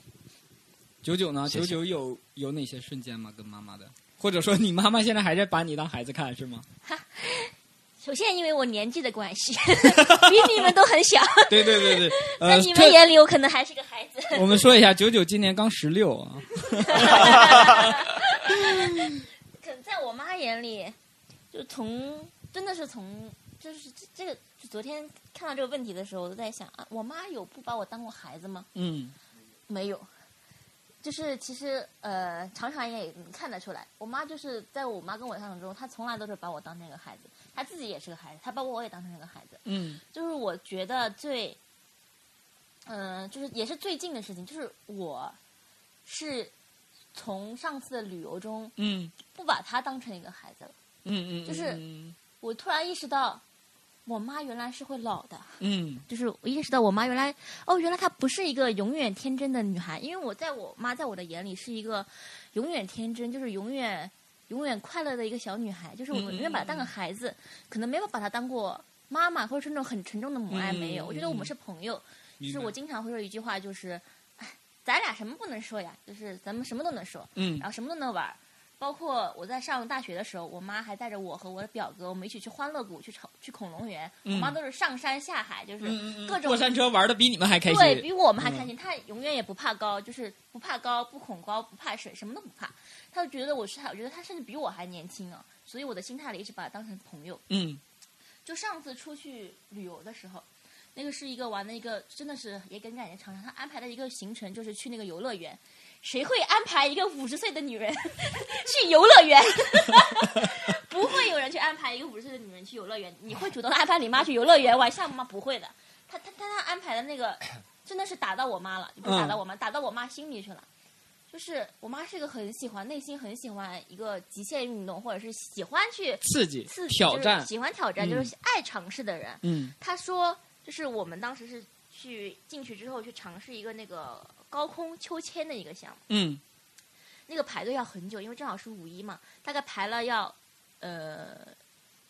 九九呢？九九有有哪些瞬间吗？跟妈妈的，或者说你妈妈现在还在把你当孩子看是吗？首先因为我年纪的关系，比你们都很小，对对对对，在 呃，你们眼里我可能还是个孩子。我们说一下，九九今年刚十六啊。可能在我妈眼里，就从真的是从就是这这个，就昨天看到这个问题的时候，我都在想啊，我妈有不把我当过孩子吗？嗯没有，就是其实呃，常常也能看得出来，我妈就是在我妈跟我的相处中，她从来都是把我当成一个孩子，她自己也是个孩子，她把我也当成一个孩子。嗯。就是我觉得最，嗯、就是也是最近的事情，就是我是从上次的旅游中嗯。不把她当成一个孩子了，嗯嗯，就是嗯。我突然意识到，我妈原来是会老的。嗯就是我意识到我妈原来哦，原来她不是一个永远天真的女孩，因为我在我妈在我的眼里是一个永远天真，就是永远永远快乐的一个小女孩，就是我永远把她当个孩子，可能没有把她当过妈妈，或者是那种很沉重的母爱，嗯没有。我觉得我们是朋友，就是我经常会说一句话，就是，哎，咱俩什么不能说呀？就是咱们什么都能说，嗯然后什么都能玩儿。包括我在上大学的时候，我妈还带着我和我的表哥，我们一起去欢乐谷、去朝去恐龙园。嗯我妈都是上山下海，就是各种过山车玩的比你们还开心。对比我们还开心。她永远也不怕高，就是不怕高、不恐高、不怕水，什么都不怕。她就觉得我是她，我觉得她甚至比我还年轻啊。所以我的心态里一直把她当成朋友。嗯就上次出去旅游的时候，那个是一个玩的一个，真的是也跟感觉长沙。他安排的一个行程就是去那个游乐园。谁会安排一个五十岁的女人 去游乐园？不会有人去安排一个五十岁的女人去游乐园。你会主动安排你妈去游乐园玩项目吗？不会的。他他他他安排的那个真的是打到我妈了，不是打到我妈，打到我妈心里去了。就是我妈是一个很喜欢，内心很喜欢一个极限运动，或者是喜欢去刺激刺激就是挑战。喜欢挑战，嗯就是爱尝试的人。嗯他说，就是我们当时是去进去之后去尝试一个那个高空秋千的一个项目，嗯那个排队要很久，因为正好是五一嘛，大概排了要呃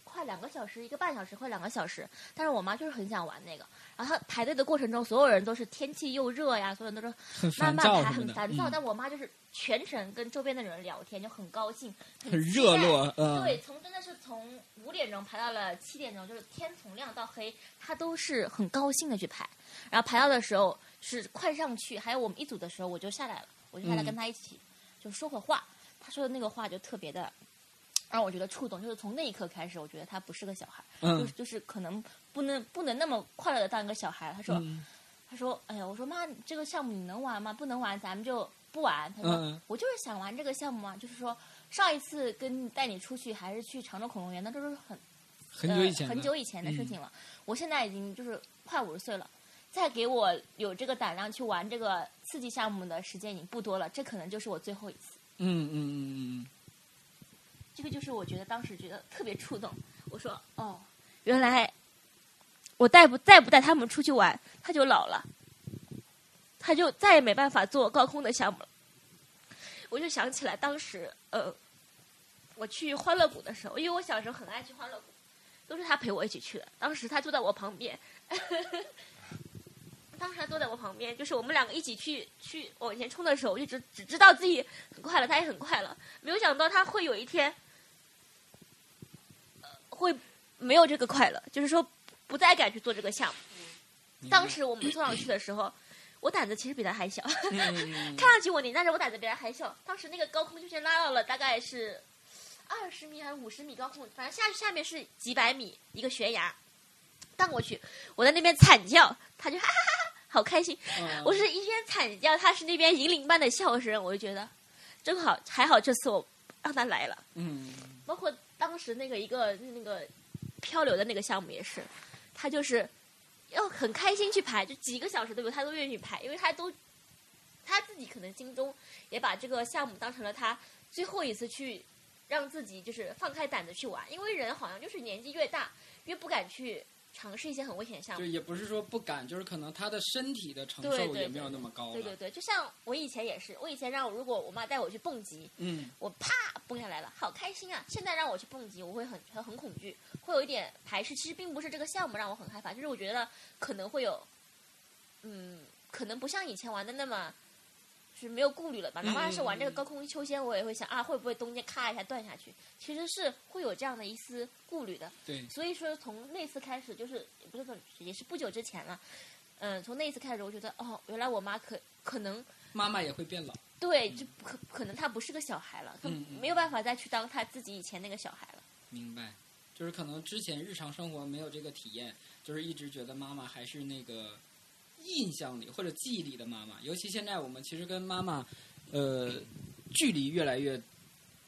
快两个小时，一个半小时，快两个小时。但是我妈就是很想玩那个，然后她排队的过程中，所有人都是天气又热呀，所有人都是很烦慢慢排，很烦躁。嗯但我妈就是全程跟周边的人聊天，就很高兴，很热络。嗯，对，从真的是从五点钟排到了七点钟，就是天从亮到黑，她都是很高兴的去排。然后排到的时候是快上去，还有我们一组的时候，我就下来了，我就下来嗯跟他一起、就说会话。他说的那个话就特别的让我觉得触动，就是从那一刻开始，我觉得他不是个小孩，就嗯是就是可能不能不能那么快乐的当一个小孩。他说、嗯他说，哎呀，我说妈，这个项目你能玩吗？不能玩，咱们就不玩。他说，嗯我就是想玩这个项目啊，就是说上一次跟带你出去还是去常州恐龙园，那都是很很久以前的，呃、很久以前的事情了。我现在已经就是快五十岁了，再给我有这个胆量去玩这个刺激项目的时间已经不多了，这可能就是我最后一次。嗯嗯嗯嗯嗯这个就是我觉得当时觉得特别触动。我说哦，原来我带不再不带他们出去玩，他就老了，他就再也没办法做高空的项目了。我就想起来当时，呃，我去欢乐谷的时候，因为我小时候很爱去欢乐谷，都是他陪我一起去的。当时他坐在我旁边，当时他坐在我旁边，就是我们两个一起去去往前冲的时候，我就只只知道自己很快了，他也很快了，没有想到他会有一天，呃，会没有这个快乐，就是说不再敢去做这个项目。嗯。当时我们坐上去的时候，我胆子其实比他还小，看上去我年，但是我胆子比他还小。当时那个高空就先拉到了大概是二十米还是五十米高空，反正下下面是几百米一个悬崖，荡过去，我在那边惨叫，他就哈哈哈哈，好开心。嗯 我是一边惨叫，他是那边银铃般的笑声，我就觉得真好，还好这次我让他来了。嗯包括当时那个一个那个漂流的那个项目也是，他就是要很开心去排，就几个小时都有，他都愿意去排，因为他都他自己可能心中也把这个项目当成了他最后一次去让自己就是放开胆子去玩，因为人好像就是年纪越大越不敢去尝试一些很危险的项目就。也不是说不敢，就是可能他的身体的承受也没有那么高了。对对对，就像我以前也是，我以前让我如果我妈带我去蹦极，嗯我啪蹦下来了，好开心啊！现在让我去蹦极，我会很很很恐惧，会有一点排斥。其实并不是这个项目让我很害怕，就是我觉得可能会有，嗯，可能不像以前玩的那么，就是没有顾虑了吧。哪怕是玩这个高空秋千，我也会想啊，会不会中间咔一下断下去？其实是会有这样的一丝顾虑的。对，所以说从那次开始，就是也不是说也是不久之前了，嗯，从那一次开始，我觉得哦，原来我妈可可能妈妈也会变老。对，就可可能她不是个小孩了，她没有办法再去当她自己以前那个小孩了。明白，就是可能之前日常生活没有这个体验，就是一直觉得妈妈还是那个印象里或者记忆里的妈妈。尤其现在我们其实跟妈妈，呃，距离越来越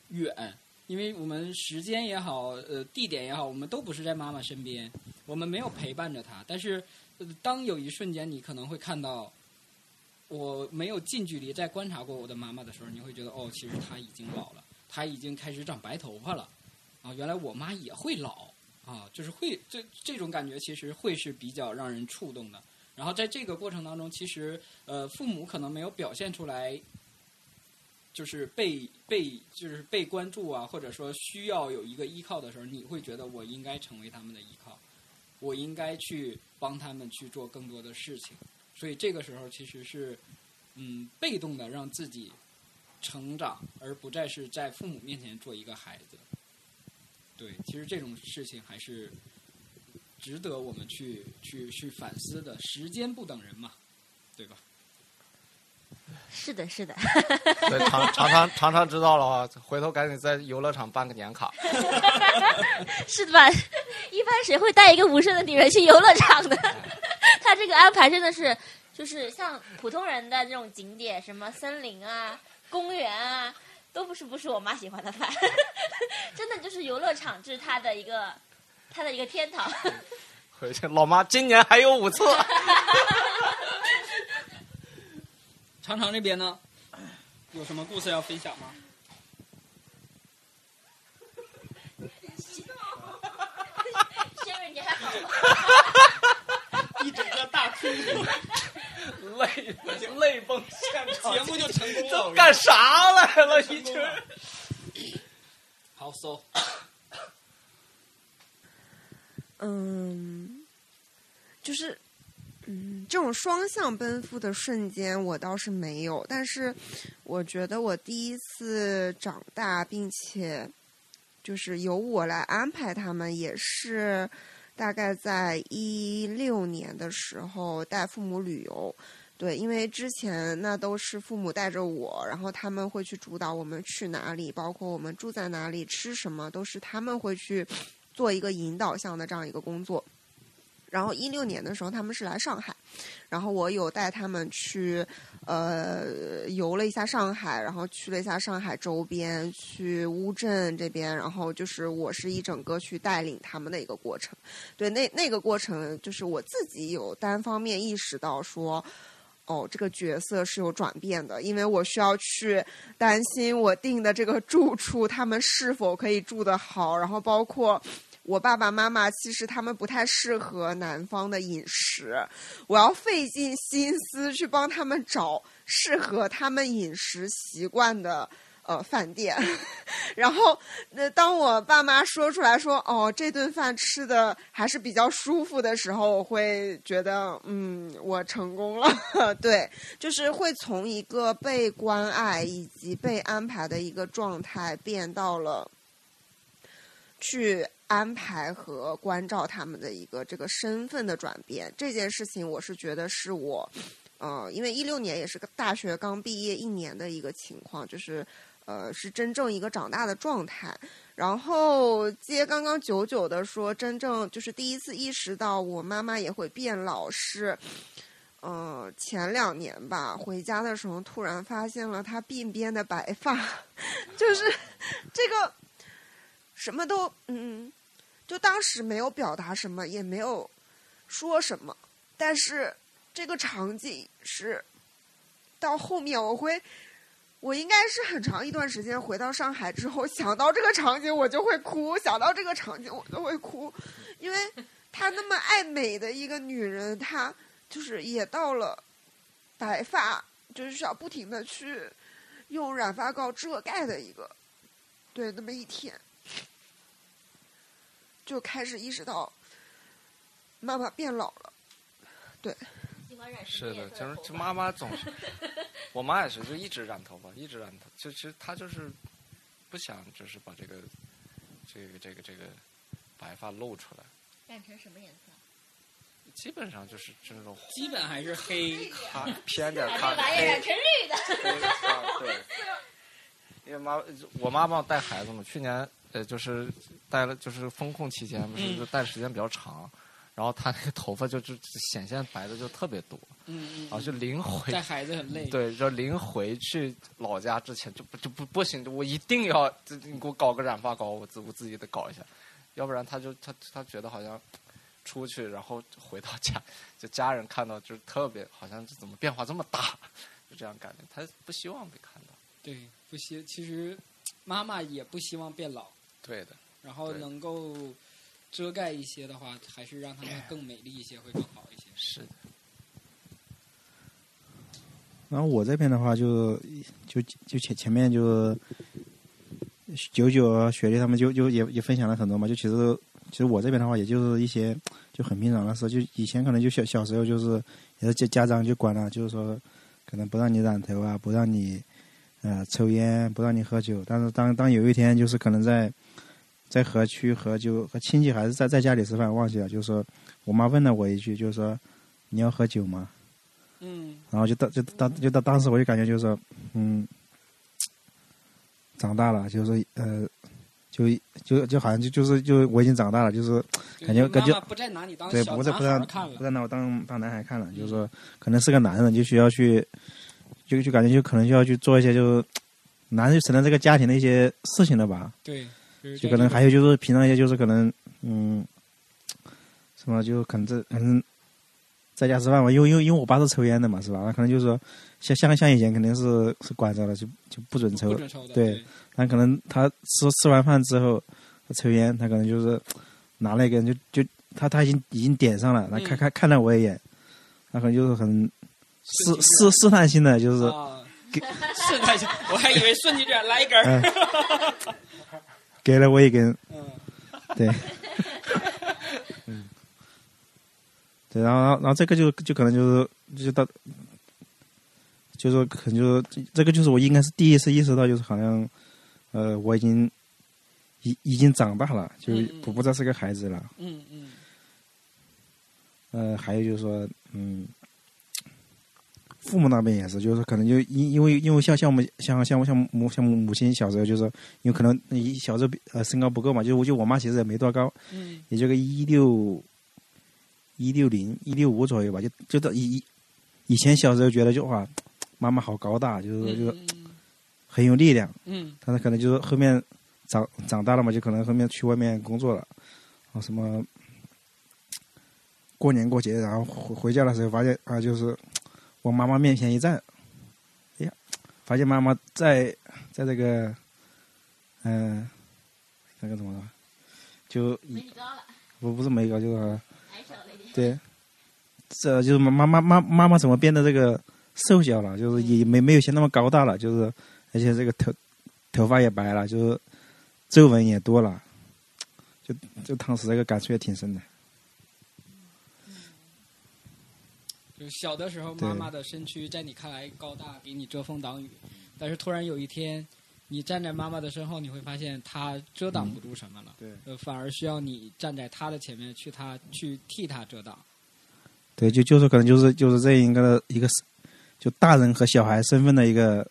远，因为我们时间也好，呃，地点也好，我们都不是在妈妈身边，我们没有陪伴着她。但是，当有一瞬间你可能会看到。我没有近距离在观察过我的妈妈的时候，你会觉得哦，其实她已经老了，她已经开始长白头发了。啊，原来我妈也会老啊，就是会这这种感觉，其实会是比较让人触动的。然后在这个过程当中，其实呃，父母可能没有表现出来，就是被被就是被关注啊，或者说需要有一个依靠的时候，你会觉得我应该成为他们的依靠，我应该去帮他们去做更多的事情。所以这个时候其实是嗯，被动的让自己成长，而不再是在父母面前做一个孩子。对，其实这种事情还是值得我们去去去反思的。时间不等人嘛，对吧？是的，是的，对，常常常常常知道了啊，回头赶紧在游乐场办个年卡。是的吧？一般谁会带一个五岁的女人去游乐场的？他这个安排真的是，就是像普通人的这种景点，什么森林啊、公园啊，都不是不是我妈喜欢的饭。真的就是游乐场，这是他的一个他的一个天堂。回去，老妈今年还有五次。长长这边呢，有什么故事要分享吗？你还好吗？一整个大哭，泪泪崩现场，节目就成功了。都干啥来了？一群。好搜，嗯，就是，嗯，这种双向奔赴的瞬间我倒是没有，但是我觉得我第一次长大，并且就是由我来安排他们，也是大概在一六年的时候带父母旅游。对，因为之前那都是父母带着我，然后他们会去主导我们去哪里，包括我们住在哪里、吃什么，都是他们会去做一个引导项的这样一个工作。然后一六年的时候他们是来上海，然后我有带他们去呃游了一下上海，然后去了一下上海周边，去乌镇这边，然后就是我是一整个去带领他们的一个过程。对，那那个过程就是我自己有单方面意识到说。哦，这个角色是有转变的，因为我需要去担心我定的这个住处，他们是否可以住得好，然后包括我爸爸妈妈，其实他们不太适合南方的饮食，我要费尽心思去帮他们找适合他们饮食习惯的。呃，饭店，然后那当我爸妈说出来说哦，这顿饭吃的还是比较舒服的时候，我会觉得嗯，我成功了。对，就是会从一个被关爱以及被安排的一个状态，变到了去安排和关照他们的一个这个身份的转变。这件事情，我是觉得是我，呃，因为一六年也是个大学刚毕业一年的一个情况，就是。呃，是真正一个长大的状态。然后接刚刚九九的说，真正就是第一次意识到我妈妈也会变老是，嗯，前两年吧，回家的时候突然发现了她鬓边的白发，就是这个什么都嗯，就当时没有表达什么，也没有说什么，但是这个场景是到后面我会。我应该是很长一段时间回到上海之后，想到这个场景我就会哭，想到这个场景我就会哭，因为她那么爱美的一个女人，她就是也到了白发，就是需要不停的去用染发膏遮盖的一个，对，那么一天，就开始意识到妈妈变老了，对。是的，就是就妈妈总是，我妈也是，就一直染头发，一直染头，就其实她就是不想，就是把这个这个这个这个白发露出来。染成什么颜色？基本上就是就那种。基本还是黑，咖偏点 咖黑。染成绿的。对。因为妈，我妈帮我带孩子嘛，去年呃就是戴了，就是风控期间不是就戴时间比较长。然后他那个头发就就显现白的就特别多，嗯嗯，然后就临回带孩子很累，对，就临回去老家之前就不就不不行，我一定要你给我搞个染发膏，我自我自己得搞一下，要不然他就他他觉得好像出去然后回到家，就家人看到就是特别好像怎么变化这么大，就这样感觉，他不希望被看到。对，不希其实妈妈也不希望变老，对的，然后能够。遮盖一些的话，还是让他们更美丽一些会更好一些。是的。然后我这边的话，就就就前前面就九九雪莉他们就就也也分享了很多嘛。就其实其实我这边的话，也就是一些就很平常的事。就以前可能就小小时候就是也是家家长就管了，就是说可能不让你染头啊，不让你呃抽烟，不让你喝酒。但是当当有一天就是可能在在河区和就和亲戚还是在在家里吃饭，忘记了。就是说我妈问了我一句，就是说你要喝酒吗？嗯。然后就当就当就当当时我就感觉就是说，嗯，长大了，就是呃，就就就好像就就是就我已经长大了，就是感觉感觉不再拿你当对不再不再不再拿我当当男孩看了，就是说可能是个男人就需要去，就就感觉就可能就要去做一些就男人承担这个家庭的一些事情了吧？对。就可能还有就是平常一些就是可能嗯，什么就可能这可能在家吃饭嘛，因为因为因为我爸是抽烟的嘛，是吧？那可能就是说像像像以前肯定是是管着了，就就不准抽。对，但可能他吃吃完饭之后他抽烟，他可能就是拿了一根就就他他已经已经点上了，那看看看了我一眼，那可能就是很试试试探性的就是试探性，我还以为顺其自然来一根。给了我一根，对，嗯，对，然后，然后，然后这个就就可能就是就到，就是可能就是这个就是我应该是第一次意识到，就是好像，呃，我已经已已经长大了，就不不再是个孩子了。嗯嗯。呃，还有就是说，嗯。父母那边也是，就是可能就因因为因为像像我们像像我像母像母亲小时候，就是因为可能你小时候呃身高不够嘛，就我就我妈其实也没多高，嗯，也就个一六一六零一六五左右吧，就就到以以以前小时候觉得就哇，妈妈好高大，就是就是嗯很有力量，嗯。但是可能就是后面长长大了嘛，就可能后面去外面工作了，啊什么过年过节，然后回回家的时候发现啊，就是往妈妈面前一站，哎呀，发现妈妈在在这个嗯、呃那个怎么了，就没高了，不不是没高，就是矮小了一点。对，这就是妈妈妈妈妈妈怎么变得这个瘦小了，就是也没没有以前那么高大了，就是而且这个头头发也白了，就是皱纹也多了，就就当时这个感触也挺深的。就是小的时候，妈妈的身躯在你看来高大，给你遮风挡雨，但是突然有一天，你站在妈妈的身后，你会发现她遮挡不住什么了，对。呃，反而需要你站在她的前面去她去替她遮挡。对，就就是可能就是就是这一个一个就大人和小孩身份的一个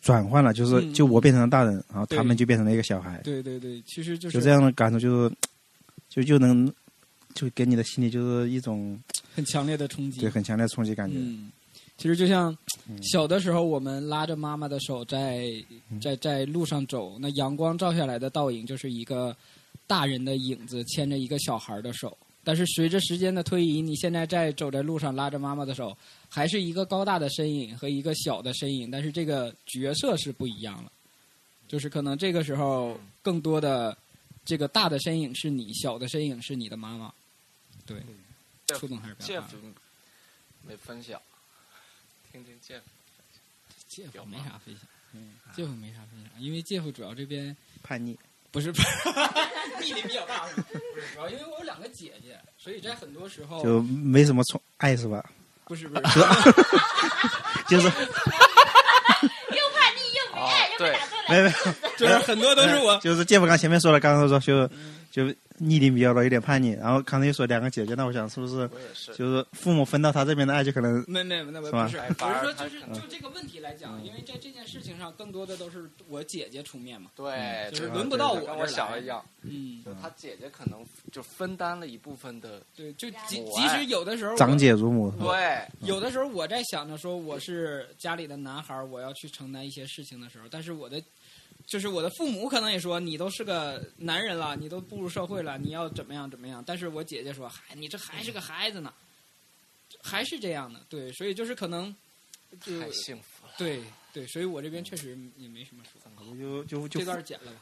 转换了，就是嗯。就我变成了大人，然后他们就变成了一个小孩，对对对，其实就是就这样的感受就是就就能就给你的心里就是一种很强烈的冲击。对很强烈的冲击感觉。嗯，其实就像嗯小的时候，我们拉着妈妈的手在嗯在在路上走，那阳光照下来的倒影就是一个大人的影子牵着一个小孩的手。但是随着时间的推移，你现在在走在路上拉着妈妈的手，还是一个高大的身影和一个小的身影，但是这个角色是不一样了。就是可能这个时候更多的这个大的身影是你，小的身影是你的妈妈。对，触动还是比较 Jeff 大。没分享，听听 Jeff。介夫没啥分享，嗯，介夫没啥分享，因为介夫主要这边叛逆，不是不是毅力比较大，不是主要因为我有两个姐姐，所以在很多时候就没什么宠爱是吧？不是不 是，就是又叛逆又没爱，又不打。没有没。有，就是很多都是我，就是建福刚前面说了，刚刚说就就逆龄比较多，有点叛逆，然后刚才又说两个姐姐，那我想是不是。就是。父母分到他这边的爱，就可能没没那不是不是，哎我是说就是就这个问题来讲，因为在这件事情上，更多的都是我姐姐出面嘛，对，就是轮不到我跟我想的一样，嗯，就他姐姐可能就分担了一部分的，对，就即即使有的时候长姐如母，对，有的时候我在想着说我是家里的男孩，我要去承担一些事情的时候，但是我的就是我的父母可能也说你都是个男人了，你都步入社会了，你要怎么样怎么样。但是我姐姐说，嗨，你这还是个孩子呢，还是这样的。对，所以就是可能就太幸福了。对对，所以我这边确实也没什么说。就就就这段剪了吧。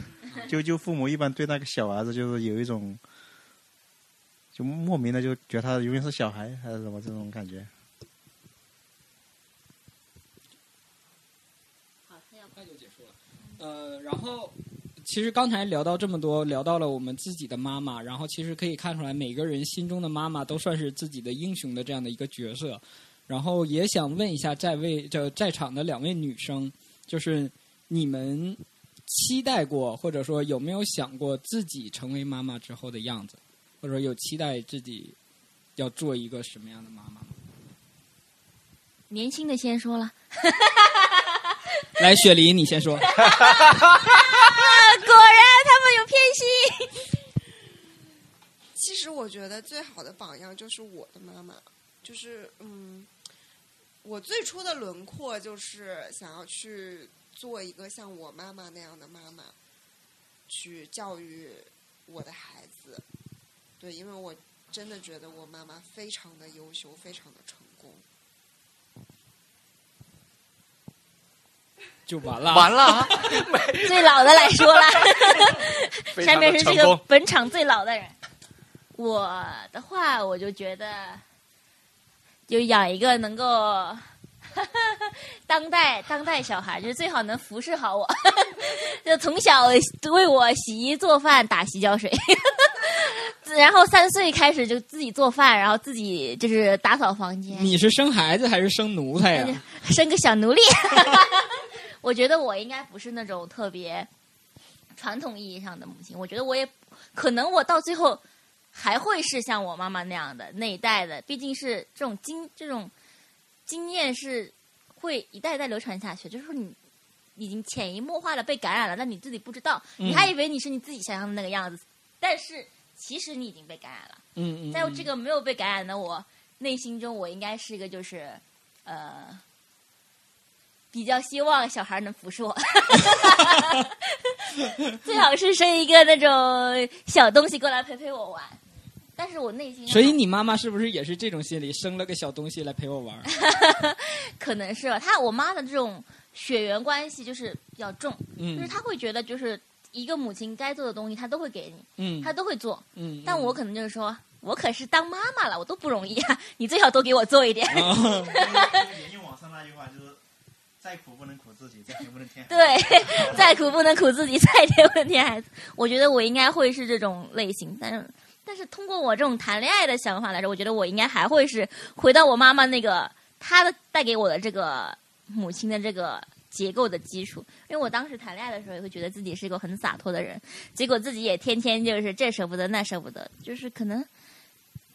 就就父母一般对那个小儿子就是有一种，就莫名的就觉得他永远是小孩还是什么这种感觉。好，他要快就结束了。呃，然后其实刚才聊到这么多，聊到了我们自己的妈妈，然后其实可以看出来，每个人心中的妈妈都算是自己的英雄的这样的一个角色。然后也想问一下在位就在场的两位女生，就是你们期待过，或者说有没有想过自己成为妈妈之后的样子，或者说有期待自己要做一个什么样的妈妈吗？年轻的先说了，来，雪梨，你先说。啊，果然他们有偏心。其实我觉得最好的榜样就是我的妈妈，就是嗯，我最初的轮廓就是想要去做一个像我妈妈那样的妈妈，去教育我的孩子。对，因为我真的觉得我妈妈非常的优秀，非常的成功。就完了，完了啊，最老的来说了，下面是这个。本场最老的人。我的话，我就觉得，就养一个能够 当代当代小孩，就是最好能服侍好我，就从小为我洗衣做饭、打洗脚水，然后三岁开始就自己做饭，然后自己就是打扫房间。你是生孩子还是生奴才呀？生个小奴隶。我觉得我应该不是那种特别传统意义上的母亲，我觉得我也可能我到最后还会是像我妈妈那样的那一代的，毕竟是这种经这种经验是会一代一代流传下去，就是说你。已经潜移默化的被感染了，但你自己不知道，嗯你还以为你是你自己想象的那个样子，但是其实你已经被感染了。嗯嗯，在这个没有被感染的我内心中，我应该是一个就是呃比较希望小孩能服侍我，最好是生一个那种小东西过来陪陪我玩。但是我内心，所以你妈妈是不是也是这种心理，生了个小东西来陪我玩？可能是吧。她我妈的这种血缘关系就是比较重，嗯，就是她会觉得就是一个母亲该做的东西，她都会给你，嗯，她都会做。嗯，但我可能就是说，我可是当妈妈了，我都不容易啊，你最好多给我做一点。沿用网上那句话，就是再苦不能苦自己，再甜不能甜。对，再苦不能苦自己，再甜不能甜孩子。我觉得我应该会是这种类型，但是但是通过我这种谈恋爱的想法来说，我觉得我应该还会是回到我妈妈那个她的带给我的这个母亲的这个结构的基础。因为我当时谈恋爱的时候，也会觉得自己是一个很洒脱的人，结果自己也天天就是这舍不得那舍不得，就是可能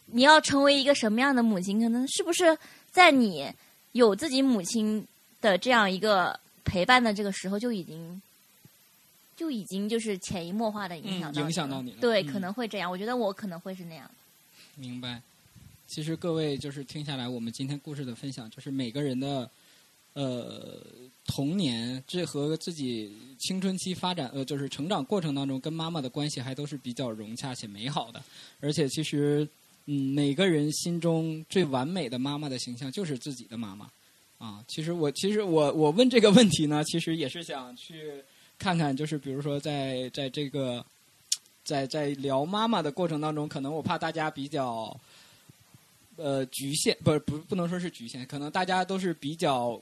你要成为一个什么样的母亲，可能是不是在你有自己母亲的这样一个陪伴的这个时候，就已经就已经就是潜移默化的影响嗯到影响到你了对，嗯可能会这样。我觉得我可能会是那样。明白。其实各位就是听下来，我们今天故事的分享，就是每个人的呃童年，这和自己青春期发展呃就是成长过程当中跟妈妈的关系还都是比较融洽且美好的。而且其实嗯每个人心中最完美的妈妈的形象就是自己的妈妈啊。其实我其实我我问这个问题呢，其实也是想去看看，就是比如说在在这个。在在聊妈妈的过程当中，可能我怕大家比较，呃，局限，不不不能说是局限，可能大家都是比较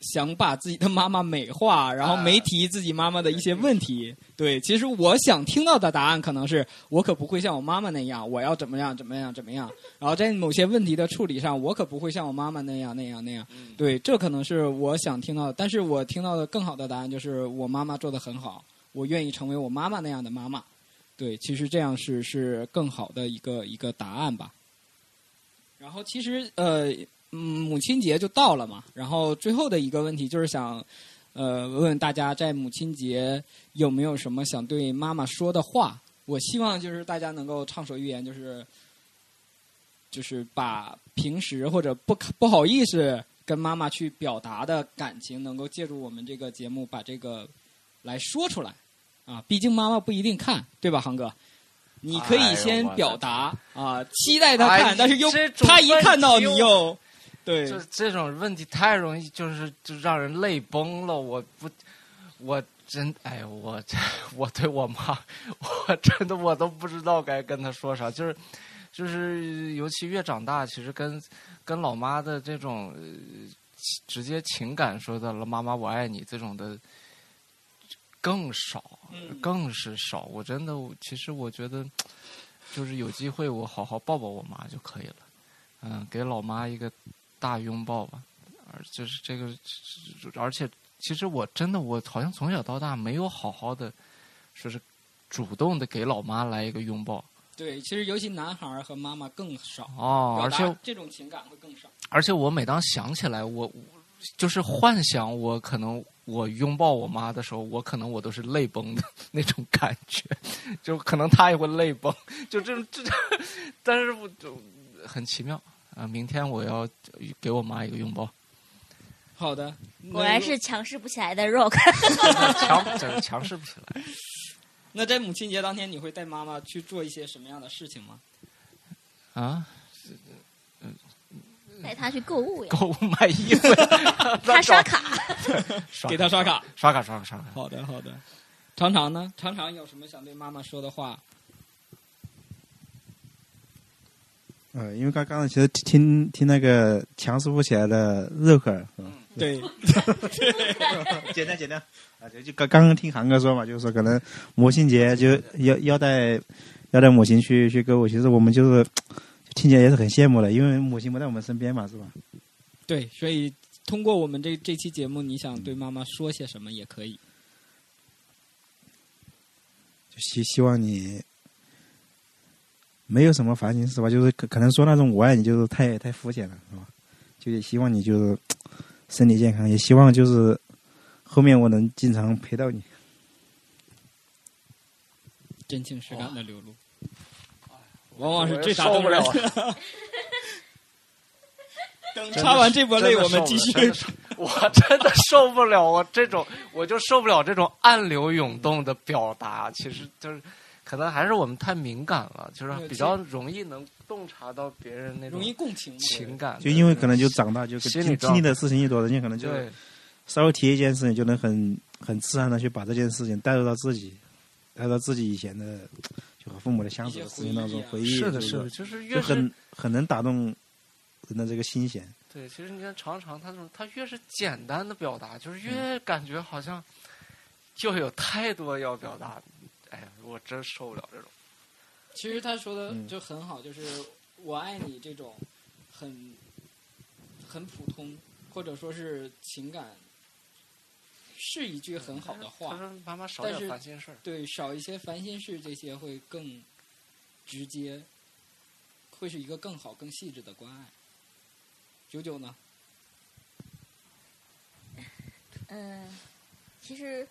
想把自己的妈妈美化，然后没提自己妈妈的一些问题。对，其实我想听到的答案可能是我可不会像我妈妈那样，我要怎么样怎么样怎么样。然后在某些问题的处理上，我可不会像我妈妈那样那样那样。对，这可能是我想听到的，但是我听到的更好的答案就是我妈妈做的很好，我愿意成为我妈妈那样的妈妈。对，其实这样是是更好的一个一个答案吧。然后其实呃，嗯，母亲节就到了嘛。然后最后的一个问题就是想，呃，问问大家在母亲节有没有什么想对妈妈说的话？我希望就是大家能够畅所欲言，就是就是把平时或者不不好意思跟妈妈去表达的感情，能够借助我们这个节目把这个来说出来。啊，毕竟妈妈不一定看，对吧，航哥？你可以先表达、啊，期待他看，哎但是又这种他一看到你又对就这种问题太容易，就是就让人泪崩了。我不，我真哎，我这我对我妈，我真的我都不知道该跟她说啥。就是就是，尤其越长大，其实跟跟老妈的这种、呃、直接情感说的了“妈妈我爱你”这种的更少，更是少。我真的，其实我觉得，就是有机会我好好抱抱我妈就可以了。嗯，给老妈一个大拥抱吧。而就是这个，而且其实我真的，我好像从小到大没有好好的说是主动的给老妈来一个拥抱。对，其实尤其男孩儿和妈妈更少哦，而且这种情感会更少。而且我每当想起来，我就是幻想我可能我拥抱我妈的时候，我可能我都是泪崩的 那种感觉，就可能她也会泪崩，就这这，但是我就很奇妙啊！明天我要给我妈一个拥抱。好的，果然是强势不起来的 rock，强 强强势不起来。那在母亲节当天，你会带妈妈去做一些什么样的事情吗？啊，带她去购物呀，购物买衣服，她刷卡，给她刷卡，刷卡，刷卡，刷卡。好的，好的。常常呢？常常有什么想对妈妈说的话？呃，因为刚刚才其实听听那个强师傅起来的肉克尔，是吧？对，简单简单啊，就就刚刚刚听韩哥说嘛，就是说可能母亲节就要要带要带母亲去去购物，其实我们就是听起来也是很羡慕的，因为母亲不在我们身边嘛，是吧？对，所以通过我们这这期节目，你想对妈妈说些什么也可以。就希希望你没有什么烦心事吧，就是可可能说那种我爱你就是太太肤浅了，是吧？就也希望你就是 身体健康，也希望就是后面我能经常陪到你。真情实感的流露。往往是最打受不动人了。等插完这波泪，我们继续。我真的受不了，我这种我就受不了这种暗流涌动的表达。其实就是可能还是我们太敏感了，就是比较容易能洞察到别人那种容易共情情感。就因为可能就长大就心理经经历的事情越多，人家可能就稍微提一件事情，就能很很自然的去把这件事情带入到自己，带入到自己以前的就和父母的相处的事情当中，回忆是的，这个是的，就是越是很很能打动人的这个心弦。对，其实你看，常常他说，他越是简单的表达，就是嗯越感觉好像就有太多要表达。哎呀，我真受不了这种。其实他说的嗯就很好，就是我爱你这种很很普通，或者说是情感，是一句很好的他话。说：“妈妈少但是点烦心事儿。对，少一些烦心事，这些会更直接，会是一个更好、更细致的关爱。九九呢？嗯，其实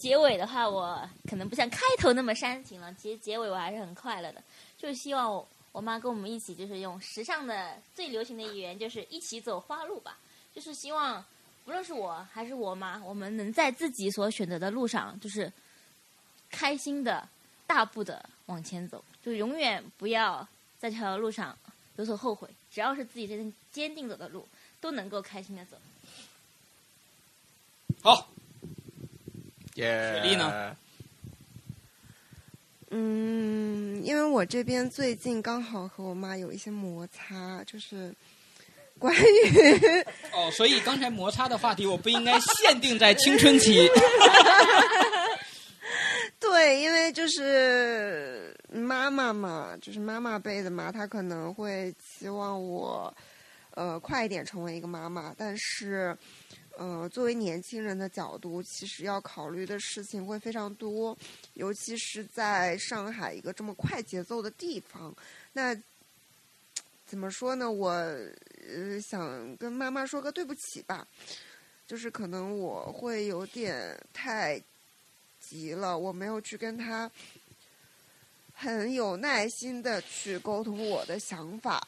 结尾的话，我可能不像开头那么煽情了。其实结尾我还是很快乐的，就是希望我妈跟我们一起，就是用时尚的最流行的语言，就是一起走花路吧。就是希望，不论是我还是我妈，我们能在自己所选择的路上，就是开心的大步的往前走，就永远不要在这条路上有所后悔。只要是自己真坚定走的路，都能够开心的走。好，雪莉呢？嗯，因为我这边最近刚好和我妈有一些摩擦，就是关于 哦，所以刚才摩擦的话题，我不应该限定在青春期。对，因为就是妈妈嘛，就是妈妈辈的嘛，她可能会期望我，呃，快一点成为一个妈妈。但是，呃，作为年轻人的角度，其实要考虑的事情会非常多，尤其是在上海一个这么快节奏的地方。那怎么说呢？我呃想跟妈妈说个对不起吧，就是可能我会有点太。急了，我没有去跟她很有耐心的去沟通我的想法，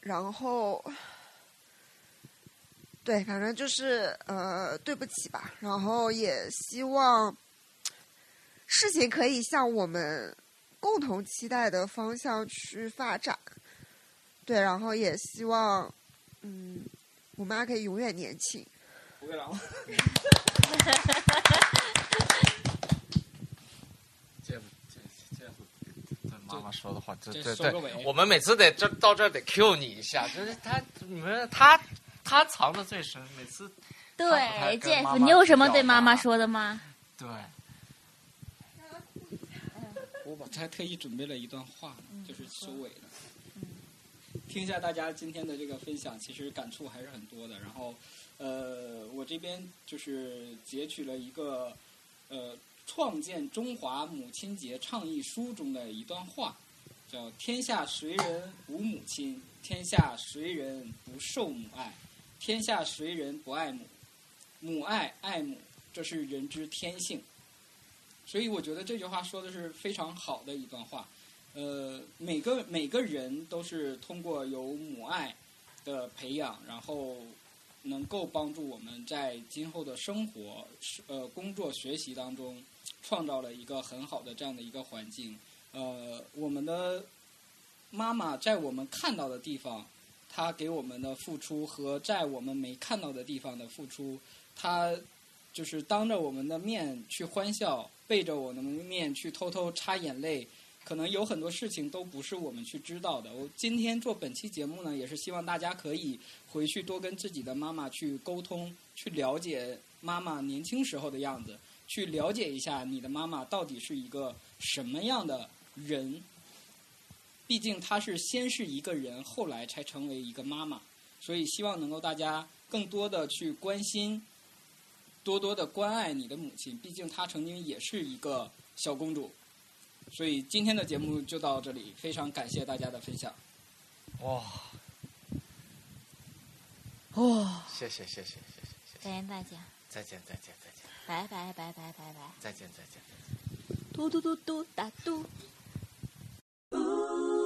然后，对，反正就是呃，对不起吧。然后也希望事情可以向我们共同期待的方向去发展。对，然后也希望，嗯，我妈可以永远年轻。胡月郎，这这这这妈妈说的话，这这这收个尾对，我们每次得这到这儿得 Q 你一下，就是他你们他他藏的最深，每次对他不太跟妈，Jeff，你有什么对妈妈说的吗？对。我我还特意准备了一段话，嗯就是收尾的。听一下大家今天的这个分享，其实感触还是很多的。然后，呃，我这边就是截取了一个呃创建中华母亲节倡议书中的一段话，叫“天下谁人无母亲？天下谁人不受母爱？天下谁人不爱母？母爱爱母，这是人之天性。”所以我觉得这句话说的是非常好的一段话。呃，每个每个人都是通过有母爱的培养，然后能够帮助我们在今后的生活、呃工作、学习当中，创造了一个很好的这样的一个环境。呃，我们的妈妈在我们看到的地方，她给我们的付出和在我们没看到的地方的付出，她就是当着我们的面去欢笑，背着我们的面去偷偷擦眼泪。可能有很多事情都不是我们去知道的。我今天做本期节目呢，也是希望大家可以回去多跟自己的妈妈去沟通，去了解妈妈年轻时候的样子，去了解一下你的妈妈到底是一个什么样的人。毕竟她是先是一个人，后来才成为一个妈妈，所以希望能够大家更多的去关心，多多的关爱你的母亲。毕竟她曾经也是一个小公主。所以今天的节目就到这里，非常感谢大家的分享。哇，哇，谢谢谢谢谢谢谢谢，再见大家，再见再见再见拜拜拜拜拜拜，再见再见再见。嘟嘟嘟嘟哒嘟。Ooh.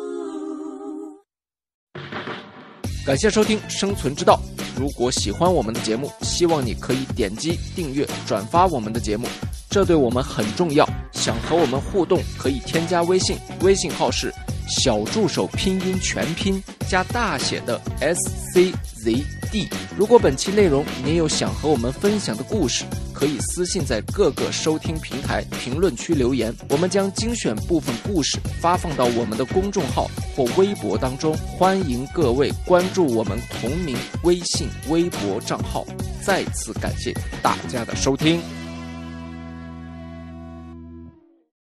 感谢收听《生存之道》。如果喜欢我们的节目，希望你可以点击订阅、转发我们的节目，这对我们很重要。想和我们互动，可以添加微信，微信号是小助手拼音全拼加大写的 S C Z D。如果本期内容你有想和我们分享的故事，可以私信在各个收听平台评论区留言，我们将精选部分故事发放到我们的公众号或微博当中。欢迎各位关注我们同名微信、微博账号。再次感谢大家的收听。